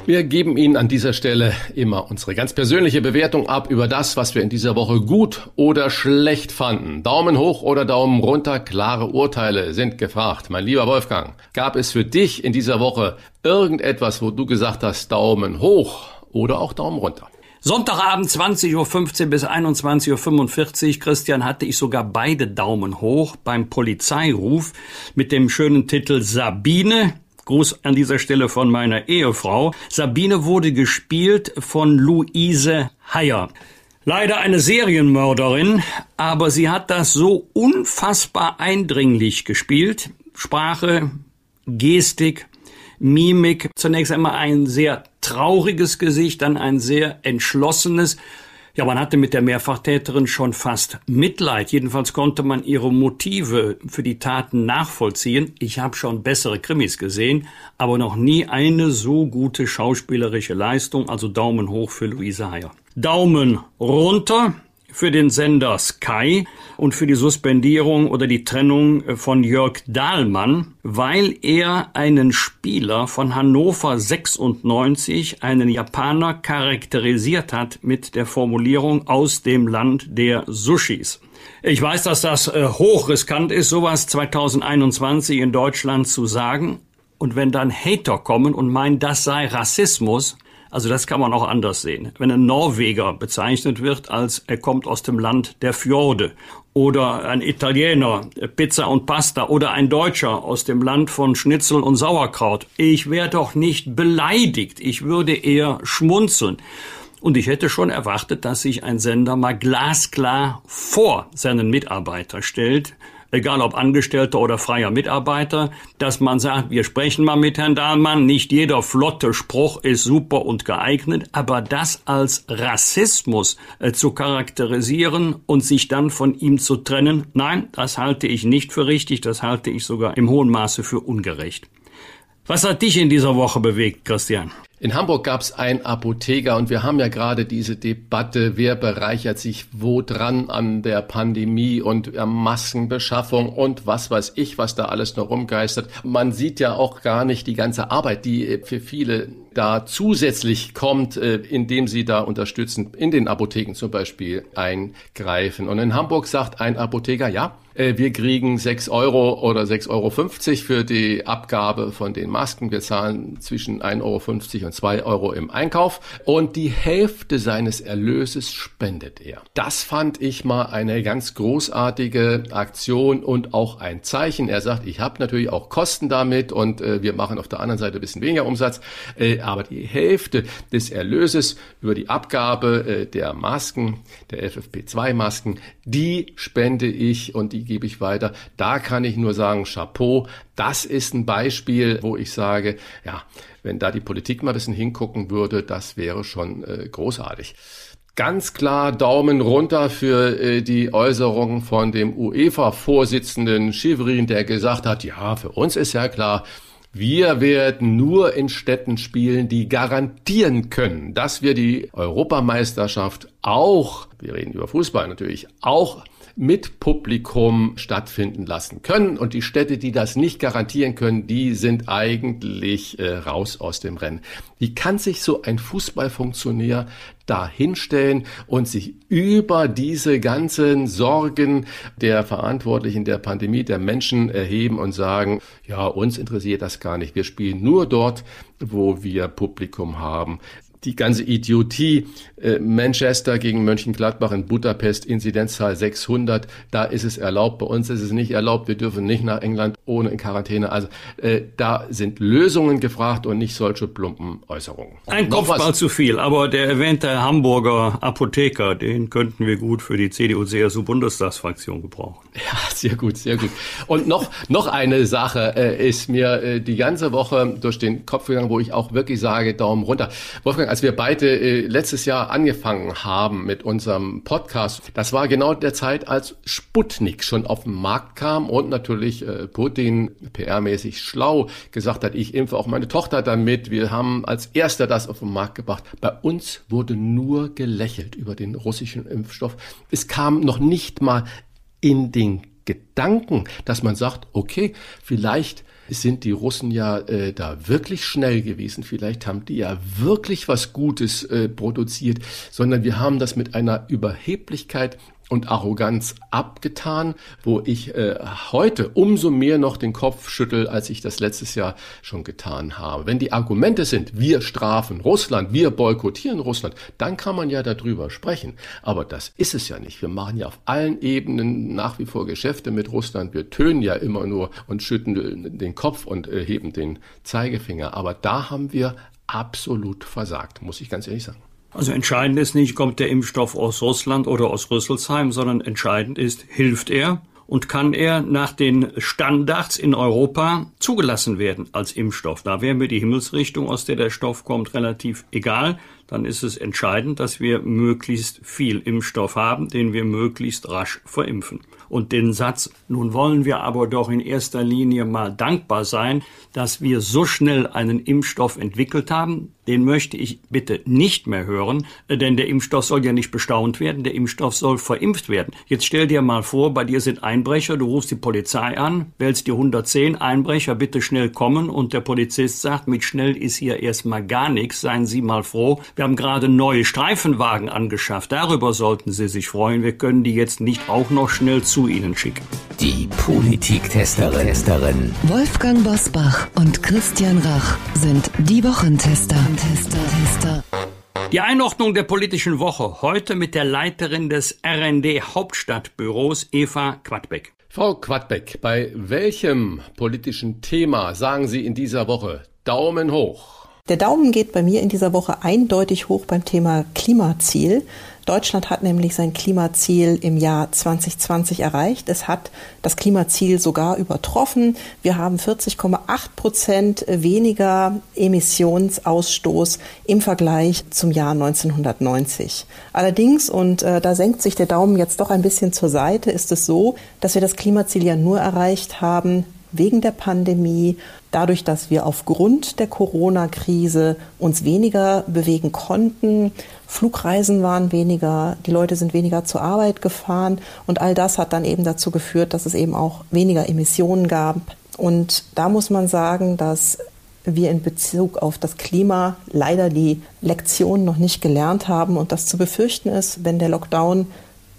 Wir geben Ihnen an dieser Stelle immer unsere ganz persönliche Bewertung ab über das, was wir in dieser Woche gut oder schlecht fanden. Daumen hoch oder Daumen runter, klare Urteile sind gefragt. Mein lieber Wolfgang, gab es für dich in dieser Woche irgendetwas, wo du gesagt hast, Daumen hoch oder auch Daumen runter? Sonntagabend 20.15 Uhr bis 21.45 Uhr, Christian, hatte ich sogar beide Daumen hoch beim Polizeiruf mit dem schönen Titel Sabine, Gruß an dieser Stelle von meiner Ehefrau. Sabine wurde gespielt von Luise Heyer. Leider eine Serienmörderin, aber sie hat das so unfassbar eindringlich gespielt. Sprache, Gestik, Mimik. Zunächst einmal ein sehr trauriges Gesicht, dann ein sehr entschlossenes ja, man hatte mit der Mehrfachtäterin schon fast Mitleid. Jedenfalls konnte man ihre Motive für die Taten nachvollziehen. Ich habe schon bessere Krimis gesehen, aber noch nie eine so gute schauspielerische Leistung. Also Daumen hoch für Luise Heyer. Daumen runter für den Sender Sky und für die Suspendierung oder die Trennung von Jörg Dahlmann, weil er einen Spieler von Hannover 96, einen Japaner, charakterisiert hat mit der Formulierung aus dem Land der Sushis. Ich weiß, dass das äh, hochriskant ist, sowas 2021 in Deutschland zu sagen. Und wenn dann Hater kommen und meinen, das sei Rassismus, also das kann man auch anders sehen. Wenn ein Norweger bezeichnet wird als er kommt aus dem Land der Fjorde oder ein Italiener Pizza und Pasta oder ein Deutscher aus dem Land von Schnitzel und Sauerkraut, ich wäre doch nicht beleidigt, ich würde eher schmunzeln. Und ich hätte schon erwartet, dass sich ein Sender mal glasklar vor seinen Mitarbeiter stellt, egal ob Angestellter oder freier Mitarbeiter, dass man sagt, wir sprechen mal mit Herrn Dahlmann, nicht jeder flotte Spruch ist super und geeignet, aber das als Rassismus äh, zu charakterisieren und sich dann von ihm zu trennen, nein, das halte ich nicht für richtig, das halte ich sogar im hohen Maße für ungerecht. Was hat dich in dieser Woche bewegt, Christian? In Hamburg gab es einen Apotheker und wir haben ja gerade diese Debatte, wer bereichert sich wo dran an der Pandemie und äh, Maskenbeschaffung und was weiß ich, was da alles noch rumgeistert. Man sieht ja auch gar nicht die ganze Arbeit, die äh, für viele da zusätzlich kommt, äh, indem sie da unterstützend in den Apotheken zum Beispiel eingreifen. Und in Hamburg sagt ein Apotheker, ja, wir kriegen 6 Euro oder 6,50 Euro für die Abgabe von den Masken. Wir zahlen zwischen 1,50 Euro und 2 Euro im Einkauf und die Hälfte seines Erlöses spendet er. Das fand ich mal eine ganz großartige Aktion und auch ein Zeichen. Er sagt, ich habe natürlich auch Kosten damit und äh, wir machen auf der anderen Seite ein bisschen weniger Umsatz, äh, aber die Hälfte des Erlöses über die Abgabe äh, der Masken, der FFP2-Masken, die spende ich und die gebe ich weiter. Da kann ich nur sagen, Chapeau, das ist ein Beispiel, wo ich sage, ja, wenn da die Politik mal ein bisschen hingucken würde, das wäre schon äh, großartig. Ganz klar Daumen runter für äh, die Äußerung von dem UEFA-Vorsitzenden Schivrin, der gesagt hat, ja, für uns ist ja klar, wir werden nur in Städten spielen, die garantieren können, dass wir die Europameisterschaft auch, wir reden über Fußball natürlich, auch mit Publikum stattfinden lassen können. Und die Städte, die das nicht garantieren können, die sind eigentlich äh, raus aus dem Rennen. Wie kann sich so ein Fußballfunktionär da hinstellen und sich über diese ganzen Sorgen der Verantwortlichen der Pandemie, der Menschen erheben und sagen, ja, uns interessiert das gar nicht. Wir spielen nur dort, wo wir Publikum haben die ganze Idiotie, äh, Manchester gegen Mönchengladbach in Budapest, Inzidenzzahl 600, da ist es erlaubt, bei uns ist es nicht erlaubt, wir dürfen nicht nach England ohne in Quarantäne. Also äh, da sind Lösungen gefragt und nicht solche plumpen Äußerungen. Ein Kopfball zu viel, aber der erwähnte Hamburger Apotheker, den könnten wir gut für die CDU-CSU-Bundestagsfraktion gebrauchen. Ja, sehr gut, sehr gut. Und noch, noch eine Sache äh, ist mir äh, die ganze Woche durch den Kopf gegangen, wo ich auch wirklich sage, Daumen runter. Wolfgang, als wir beide äh, letztes Jahr angefangen haben mit unserem Podcast, das war genau der Zeit, als Sputnik schon auf den Markt kam und natürlich äh, Putin PR-mäßig schlau gesagt hat, ich impfe auch meine Tochter damit. Wir haben als erster das auf den Markt gebracht. Bei uns wurde nur gelächelt über den russischen Impfstoff. Es kam noch nicht mal in den Gedanken, dass man sagt, okay, vielleicht sind die Russen ja äh, da wirklich schnell gewesen. Vielleicht haben die ja wirklich was Gutes äh, produziert, sondern wir haben das mit einer Überheblichkeit und Arroganz abgetan, wo ich äh, heute umso mehr noch den Kopf schüttel, als ich das letztes Jahr schon getan habe. Wenn die Argumente sind, wir strafen Russland, wir boykottieren Russland, dann kann man ja darüber sprechen. Aber das ist es ja nicht. Wir machen ja auf allen Ebenen nach wie vor Geschäfte mit Russland. Wir tönen ja immer nur und schütten den Kopf und äh, heben den Zeigefinger. Aber da haben wir absolut versagt, muss ich ganz ehrlich sagen. Also entscheidend ist nicht, kommt der Impfstoff aus Russland oder aus Rüsselsheim, sondern entscheidend ist, hilft er und kann er nach den Standards in Europa zugelassen werden als Impfstoff. Da wäre mir die Himmelsrichtung, aus der der Stoff kommt, relativ egal. dann ist es entscheidend, dass wir möglichst viel Impfstoff haben, den wir möglichst rasch verimpfen. Und den Satz, nun wollen wir aber doch in erster Linie mal dankbar sein, dass wir so schnell einen Impfstoff entwickelt haben, den möchte ich bitte nicht mehr hören, denn der Impfstoff soll ja nicht bestaunt werden, der Impfstoff soll verimpft werden. Jetzt stell dir mal vor, bei dir sind Einbrecher, du rufst die Polizei an, wählst dir 110 Einbrecher, bitte schnell kommen und der Polizist sagt, mit schnell ist hier erstmal gar nichts, seien Sie mal froh. Wir haben gerade neue Streifenwagen angeschafft, darüber sollten Sie sich freuen, wir können die jetzt nicht auch noch schnell zu Ihnen schicken. Die Politiktesterin. Wolfgang Bosbach und Christian Rach sind die Wochentester. Tester, Tester. Die Einordnung der politischen Woche heute mit der Leiterin des RND Hauptstadtbüros Eva Quadbeck. Frau Quadbeck, bei welchem politischen Thema sagen Sie in dieser Woche Daumen hoch? Der Daumen geht bei mir in dieser Woche eindeutig hoch beim Thema Klimaziel. Deutschland hat nämlich sein Klimaziel im Jahr 2020 erreicht. Es hat das Klimaziel sogar übertroffen. Wir haben 40,8 Prozent weniger Emissionsausstoß im Vergleich zum Jahr 1990. Allerdings, und äh, da senkt sich der Daumen jetzt doch ein bisschen zur Seite, ist es so, dass wir das Klimaziel ja nur erreicht haben, wegen der Pandemie, dadurch, dass wir aufgrund der Corona-Krise uns weniger bewegen konnten. Flugreisen waren weniger, die Leute sind weniger zur Arbeit gefahren und all das hat dann eben dazu geführt, dass es eben auch weniger Emissionen gab. Und da muss man sagen, dass wir in Bezug auf das Klima leider die Lektion noch nicht gelernt haben und das zu befürchten ist, wenn der Lockdown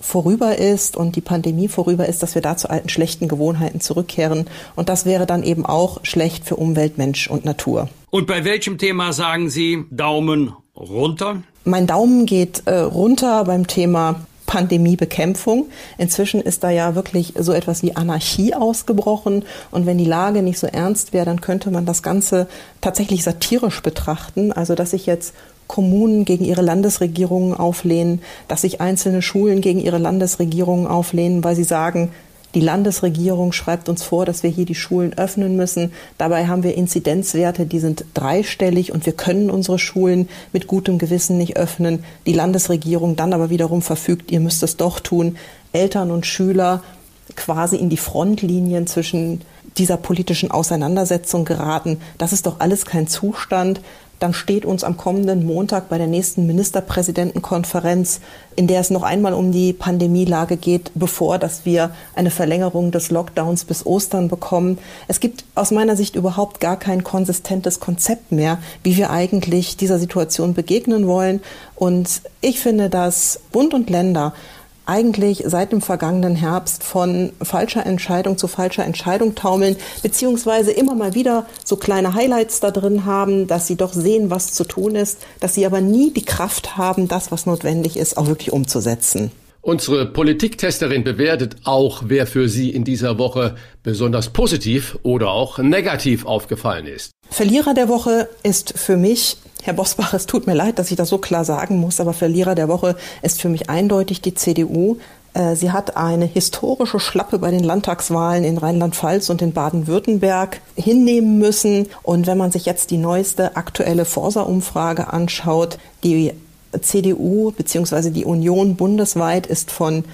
vorüber ist und die Pandemie vorüber ist, dass wir da zu alten schlechten Gewohnheiten zurückkehren. Und das wäre dann eben auch schlecht für Umwelt, Mensch und Natur. Und bei welchem Thema sagen Sie Daumen runter? Mein Daumen geht äh, runter beim Thema Pandemiebekämpfung. Inzwischen ist da ja wirklich so etwas wie Anarchie ausgebrochen. Und wenn die Lage nicht so ernst wäre, dann könnte man das Ganze tatsächlich satirisch betrachten. Also, dass sich jetzt Kommunen gegen ihre Landesregierungen auflehnen, dass sich einzelne Schulen gegen ihre Landesregierungen auflehnen, weil sie sagen, die Landesregierung schreibt uns vor, dass wir hier die Schulen öffnen müssen. Dabei haben wir Inzidenzwerte, die sind dreistellig und wir können unsere Schulen mit gutem Gewissen nicht öffnen. Die Landesregierung dann aber wiederum verfügt, ihr müsst es doch tun. Eltern und Schüler quasi in die Frontlinien zwischen dieser politischen Auseinandersetzung geraten. Das ist doch alles kein Zustand dann steht uns am kommenden Montag bei der nächsten Ministerpräsidentenkonferenz, in der es noch einmal um die Pandemielage geht, bevor, dass wir eine Verlängerung des Lockdowns bis Ostern bekommen. Es gibt aus meiner Sicht überhaupt gar kein konsistentes Konzept mehr, wie wir eigentlich dieser Situation begegnen wollen. Und ich finde, dass Bund und Länder eigentlich seit dem vergangenen Herbst von falscher Entscheidung zu falscher Entscheidung taumeln, beziehungsweise immer mal wieder so kleine Highlights da drin haben, dass sie doch sehen, was zu tun ist, dass sie aber nie die Kraft haben, das, was notwendig ist, auch wirklich umzusetzen. Unsere Politiktesterin bewertet auch, wer für sie in dieser Woche besonders positiv oder auch negativ aufgefallen ist. Verlierer der Woche ist für mich Herr Bosbach, es tut mir leid, dass ich das so klar sagen muss, aber Verlierer der Woche ist für mich eindeutig die CDU. Äh, sie hat eine historische Schlappe bei den Landtagswahlen in Rheinland-Pfalz und in Baden-Württemberg hinnehmen müssen. Und wenn man sich jetzt die neueste aktuelle Forsa-Umfrage anschaut, die CDU bzw. die Union bundesweit ist von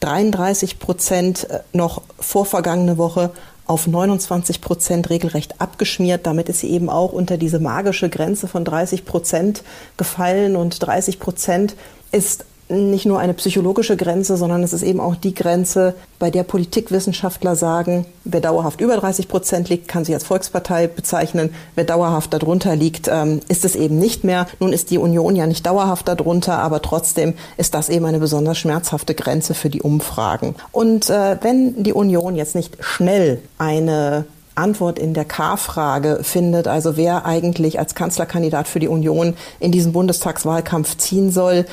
33 Prozent äh, noch vor vergangene Woche auf 29 Prozent regelrecht abgeschmiert. Damit ist sie eben auch unter diese magische Grenze von 30 Prozent gefallen. Und 30 Prozent ist nicht nur eine psychologische Grenze, sondern es ist eben auch die Grenze, bei der Politikwissenschaftler sagen, wer dauerhaft über 30 Prozent liegt, kann sich als Volkspartei bezeichnen. Wer dauerhaft darunter liegt, ähm, ist es eben nicht mehr. Nun ist die Union ja nicht dauerhaft darunter, aber trotzdem ist das eben eine besonders schmerzhafte Grenze für die Umfragen. Und äh, wenn die Union jetzt nicht schnell eine Antwort in der K-Frage findet, also wer eigentlich als Kanzlerkandidat für die Union in diesen Bundestagswahlkampf ziehen soll,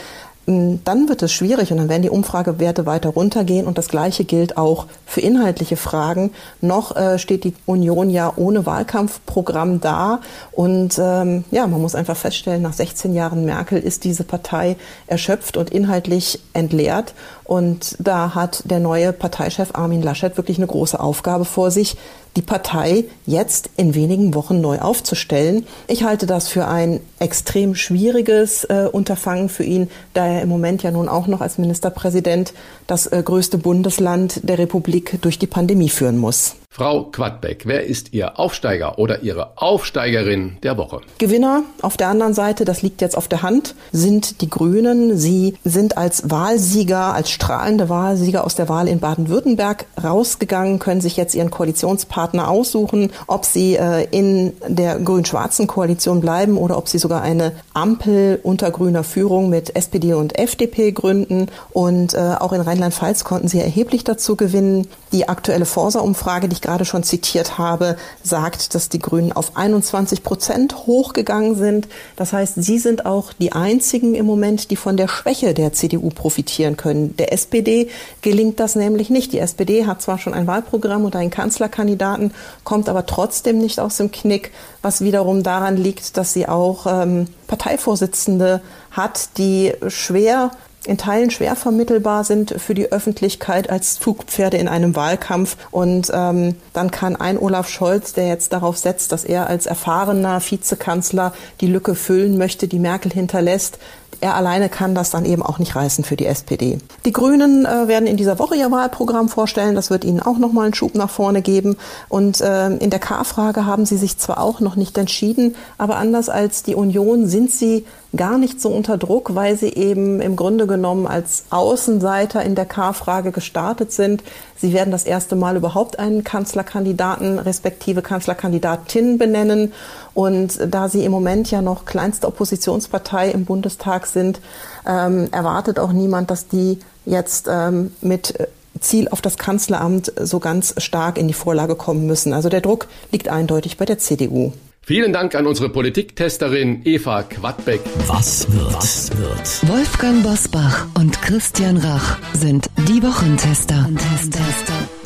dann wird es schwierig und dann werden die Umfragewerte weiter runtergehen und das Gleiche gilt auch für inhaltliche Fragen. Noch äh, steht die Union ja ohne Wahlkampfprogramm da und ähm, ja, man muss einfach feststellen, nach 16 Jahren Merkel ist diese Partei erschöpft und inhaltlich entleert und da hat der neue Parteichef Armin Laschet wirklich eine große Aufgabe vor sich, die Partei jetzt in wenigen Wochen neu aufzustellen. Ich halte das für ein extrem schwieriges äh, Unterfangen für ihn, da er im Moment ja nun auch noch als Ministerpräsident das äh, größte Bundesland der Republik durch die Pandemie führen muss. Frau Quadbeck, wer ist Ihr Aufsteiger oder Ihre Aufsteigerin der Woche? Gewinner auf der anderen Seite, das liegt jetzt auf der Hand, sind die Grünen. Sie sind als Wahlsieger, als strahlende Wahlsieger aus der Wahl in Baden-Württemberg rausgegangen, können sich jetzt ihren Koalitionspartner aussuchen, ob sie äh, in der grün-schwarzen Koalition bleiben oder ob sie sogar eine Ampel unter grüner Führung mit SPD und FDP gründen. Und äh, auch in Rheinland-Pfalz konnten sie erheblich dazu gewinnen. Die aktuelle Forsa-Umfrage, die ich gerade schon zitiert habe, sagt, dass die Grünen auf 21 Prozent hochgegangen sind. Das heißt, sie sind auch die einzigen im Moment, die von der Schwäche der CDU profitieren können. Der SPD gelingt das nämlich nicht. Die SPD hat zwar schon ein Wahlprogramm und einen Kanzlerkandidaten, kommt aber trotzdem nicht aus dem Knick, was wiederum daran liegt, dass sie auch ähm, Parteivorsitzende hat, die schwer in Teilen schwer vermittelbar sind für die Öffentlichkeit als Zugpferde in einem Wahlkampf. Und ähm, dann kann ein Olaf Scholz, der jetzt darauf setzt, dass er als erfahrener Vizekanzler die Lücke füllen möchte, die Merkel hinterlässt, er alleine kann das dann eben auch nicht reißen für die SPD. Die Grünen äh, werden in dieser Woche ihr Wahlprogramm vorstellen. Das wird ihnen auch nochmal einen Schub nach vorne geben. Und äh, in der K-Frage haben sie sich zwar auch noch nicht entschieden, aber anders als die Union sind sie gar nicht so unter Druck, weil sie eben im Grunde genommen als Außenseiter in der K-Frage gestartet sind. Sie werden das erste Mal überhaupt einen Kanzlerkandidaten respektive Kanzlerkandidatin benennen. Und da Sie im Moment ja noch kleinste Oppositionspartei im Bundestag sind, ähm, erwartet auch niemand, dass die jetzt ähm, mit Ziel auf das Kanzleramt so ganz stark in die Vorlage kommen müssen. Also der Druck liegt eindeutig bei der CDU. Vielen Dank an unsere Politiktesterin Eva Quadbeck. Was wird? Was wird? Wolfgang Bosbach und Christian Rach sind die Wochentester. Wochentester.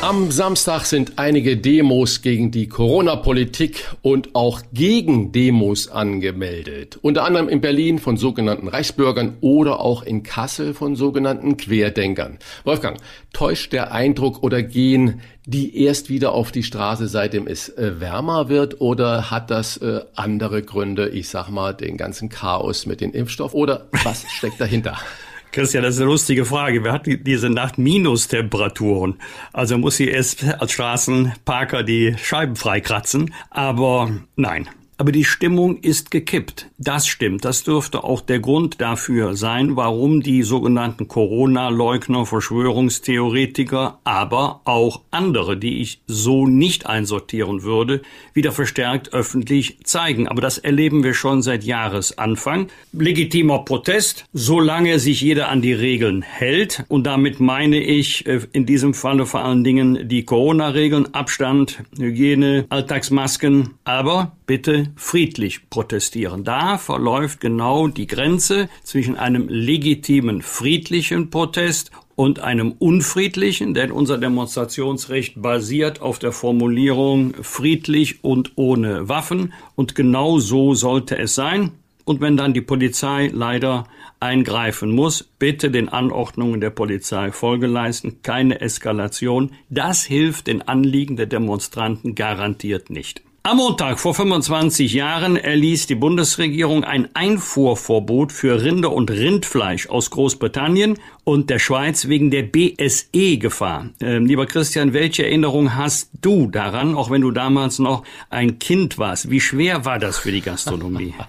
Am Samstag sind einige Demos gegen die Corona-Politik und auch gegen Demos angemeldet. Unter anderem in Berlin von sogenannten Reichsbürgern oder auch in Kassel von sogenannten Querdenkern. Wolfgang, täuscht der Eindruck oder gehen die erst wieder auf die Straße, seitdem es äh, wärmer wird? Oder hat das äh, andere Gründe? Ich sag mal, den ganzen Chaos mit dem Impfstoff oder was steckt dahinter? Christian, das ist eine lustige Frage. Wer hat diese Nacht Minustemperaturen? Also muss sie erst als Straßenparker die Scheiben freikratzen. Aber nein, aber die Stimmung ist gekippt. Das stimmt. Das dürfte auch der Grund dafür sein, warum die sogenannten Corona-Leugner, Verschwörungstheoretiker, aber auch andere, die ich so nicht einsortieren würde, wieder verstärkt öffentlich zeigen. Aber das erleben wir schon seit Jahresanfang. Legitimer Protest, solange sich jeder an die Regeln hält. Und damit meine ich äh, in diesem Falle vor allen Dingen die Corona-Regeln, Abstand, Hygiene, Alltagsmasken. Aber bitte friedlich protestieren. Da verläuft genau die Grenze zwischen einem legitimen friedlichen Protest und einem unfriedlichen, denn unser Demonstrationsrecht basiert auf der Formulierung friedlich und ohne Waffen und genau so sollte es sein. Und wenn dann die Polizei leider eingreifen muss, bitte den Anordnungen der Polizei Folge leisten, keine Eskalation. Das hilft den Anliegen der Demonstranten garantiert nicht. Am Montag vor 25 Jahren erließ die Bundesregierung ein Einfuhrverbot für Rinder- und Rindfleisch aus Großbritannien und der Schweiz wegen der BSE-Gefahr. Ähm, lieber Christian, welche Erinnerung hast du daran, auch wenn du damals noch ein Kind warst? Wie schwer war das für die Gastronomie?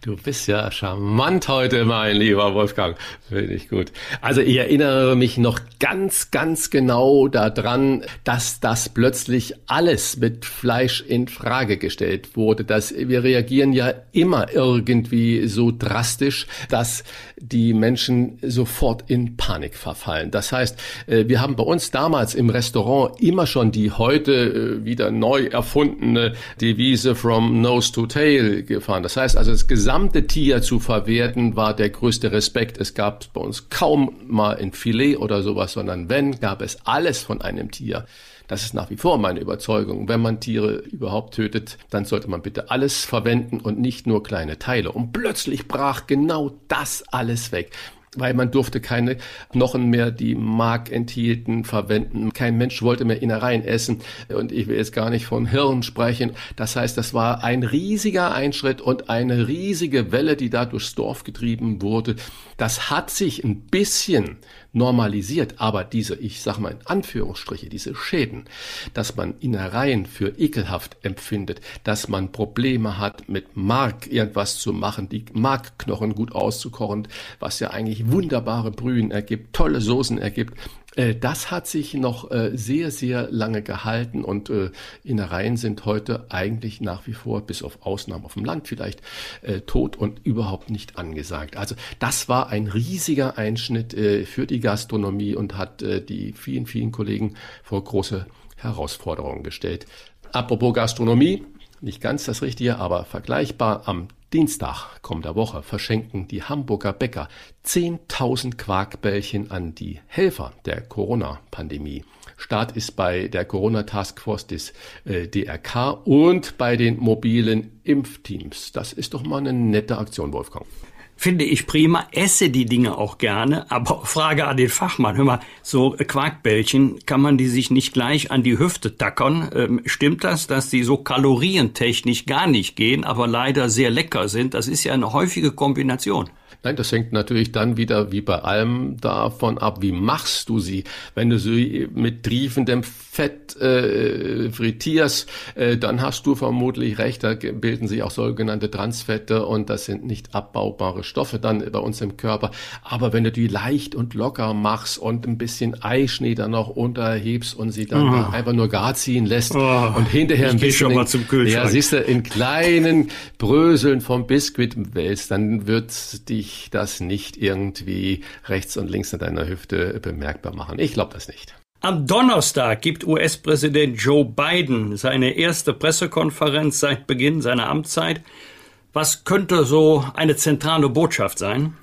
Du bist ja charmant heute, mein lieber Wolfgang. Finde ich gut. Also ich erinnere mich noch ganz, ganz genau daran, dass das plötzlich alles mit Fleisch in Frage gestellt wurde. Dass wir reagieren ja immer irgendwie so drastisch, dass die Menschen sofort in Panik verfallen. Das heißt, äh, wir haben bei uns damals im Restaurant immer schon die heute äh, wieder neu erfundene Devise from nose to tail gefahren. Das heißt also, das gesamte Tier zu verwerten war der größte Respekt. Es gab bei uns kaum mal ein Filet oder sowas, sondern wenn, gab es alles von einem Tier. Das ist nach wie vor meine Überzeugung. Wenn man Tiere überhaupt tötet, dann sollte man bitte alles verwenden und nicht nur kleine Teile. Und plötzlich brach genau das alles weg weil man durfte keine Knochen mehr, die Mark enthielten, verwenden. Kein Mensch wollte mehr Innereien essen. Und ich will jetzt gar nicht von Hirn sprechen. Das heißt, das war ein riesiger Einschritt und eine riesige Welle, die da durchs Dorf getrieben wurde. Das hat sich ein bisschen normalisiert, aber diese, ich sag mal in Anführungsstriche, diese Schäden, dass man Innereien für ekelhaft empfindet, dass man Probleme hat, mit Mark irgendwas zu machen, die Markknochen gut auszukochen, was ja eigentlich wunderbare Brühen ergibt, tolle Soßen ergibt, das hat sich noch äh, sehr, sehr lange gehalten und äh, Innereien sind heute eigentlich nach wie vor, bis auf Ausnahmen auf dem Land vielleicht, tot und überhaupt nicht angesagt. Also das war ein riesiger Einschnitt für die Gastronomie und hat die vielen, vielen Kollegen vor große Herausforderungen gestellt. Apropos Gastronomie, nicht ganz das Richtige, aber vergleichbar. Am Dienstag kommender Woche verschenken die Hamburger Bäcker 10.000 Quarkbällchen an die Helfer der Corona-Pandemie. Start ist bei der Corona-Taskforce des äh, DRK und bei den mobilen Impfteams. Das ist doch mal eine nette Aktion, Wolfgang finde ich prima, esse die Dinge auch gerne, aber Frage an den Fachmann, hör mal, so Quarkbällchen, kann man die sich nicht gleich an die Hüfte tackern? Ähm, stimmt das, dass die so kalorientechnisch gar nicht gehen, aber leider sehr lecker sind? Das ist ja eine häufige Kombination. Nein, das hängt natürlich dann wieder wie bei allem davon ab, wie machst du sie. Wenn du sie mit triefendem Fett äh, frittierst, äh, dann hast du vermutlich recht, da bilden sich auch sogenannte Transfette und das sind nicht abbaubare Stoffe dann bei uns im Körper. Aber wenn du die leicht und locker machst und ein bisschen Eischnee dann noch unterhebst und sie dann oh. einfach nur gar ziehen lässt oh. und hinterher ein bisschen schon mal zum Kühlschrank. ja, siehst du, in kleinen Bröseln vom Biskuit wälzt, dann wird dich das nicht irgendwie rechts und links an deiner Hüfte bemerkbar machen. Ich glaube das nicht. Am Donnerstag gibt US-Präsident Joe Biden seine erste Pressekonferenz seit Beginn seiner Amtszeit. Was könnte so eine zentrale Botschaft sein?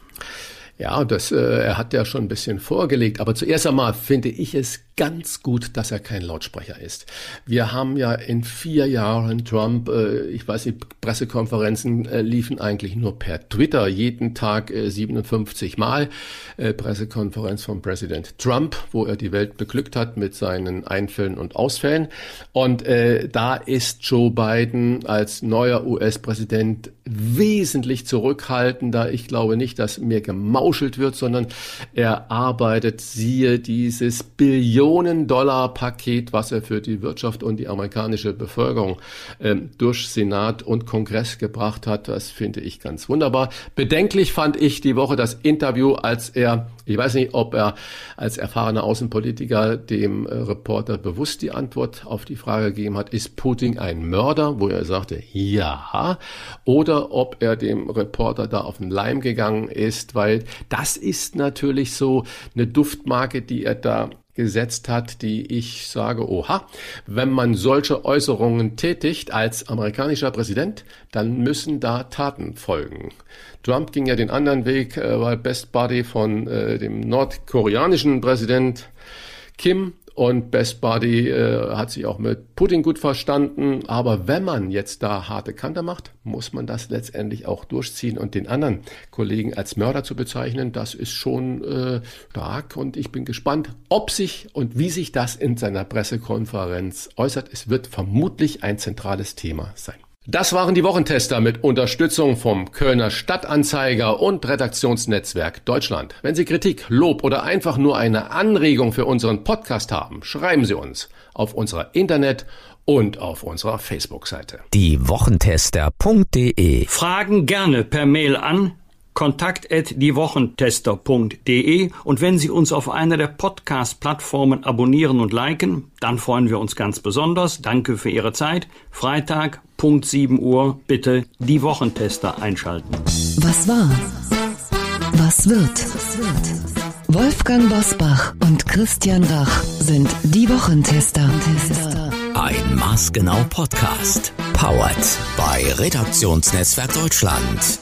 Ja, das, äh, er hat ja schon ein bisschen vorgelegt. Aber zuerst einmal finde ich es ganz gut, dass er kein Lautsprecher ist. Wir haben ja in vier Jahren Trump, äh, ich weiß nicht, Pressekonferenzen äh, liefen eigentlich nur per Twitter, jeden Tag äh, 57 Mal. Äh, Pressekonferenz von Präsident Trump, wo er die Welt beglückt hat mit seinen Einfällen und Ausfällen. Und äh, da ist Joe Biden als neuer US-Präsident wesentlich zurückhaltender. Ich glaube nicht, dass mehr gemauschelt wird, sondern er arbeitet, siehe dieses Billionen Millionen-Dollar-Paket, was er für die Wirtschaft und die amerikanische Bevölkerung ähm, durch Senat und Kongress gebracht hat. Das finde ich ganz wunderbar. Bedenklich fand ich die Woche das Interview, als er, ich weiß nicht, ob er als erfahrener Außenpolitiker dem äh, Reporter bewusst die Antwort auf die Frage gegeben hat, ist Putin ein Mörder, wo er sagte, ja, oder ob er dem Reporter da auf den Leim gegangen ist, weil das ist natürlich so eine Duftmarke, die er da gesetzt hat, die ich sage, oha, wenn man solche Äußerungen tätigt als amerikanischer Präsident, dann müssen da Taten folgen. Trump ging ja den anderen Weg, äh, war Best Buddy von äh, dem nordkoreanischen Präsident Kim und Best Buddy äh, hat sich auch mit Putin gut verstanden. Aber wenn man jetzt da harte Kante macht, muss man das letztendlich auch durchziehen und den anderen Kollegen als Mörder zu bezeichnen, das ist schon äh, stark. Und ich bin gespannt, ob sich und wie sich das in seiner Pressekonferenz äußert. Es wird vermutlich ein zentrales Thema sein. Das waren die Wochentester mit Unterstützung vom Kölner Stadtanzeiger und Redaktionsnetzwerk Deutschland. Wenn Sie Kritik, Lob oder einfach nur eine Anregung für unseren Podcast haben, schreiben Sie uns auf unserer Internet- und auf unserer Facebook-Seite. Die Wochentester.de Fragen gerne per Mail an kontakt@diewochentester.de und wenn Sie uns auf einer der Podcast-Plattformen abonnieren und liken, dann freuen wir uns ganz besonders. Danke für Ihre Zeit. Freitag, Punkt 7 Uhr, bitte die Wochentester einschalten. Was war? Was wird? Wolfgang Bosbach und Christian Rach sind die Wochentester. Ein maßgenau Podcast. Powered bei Redaktionsnetzwerk Deutschland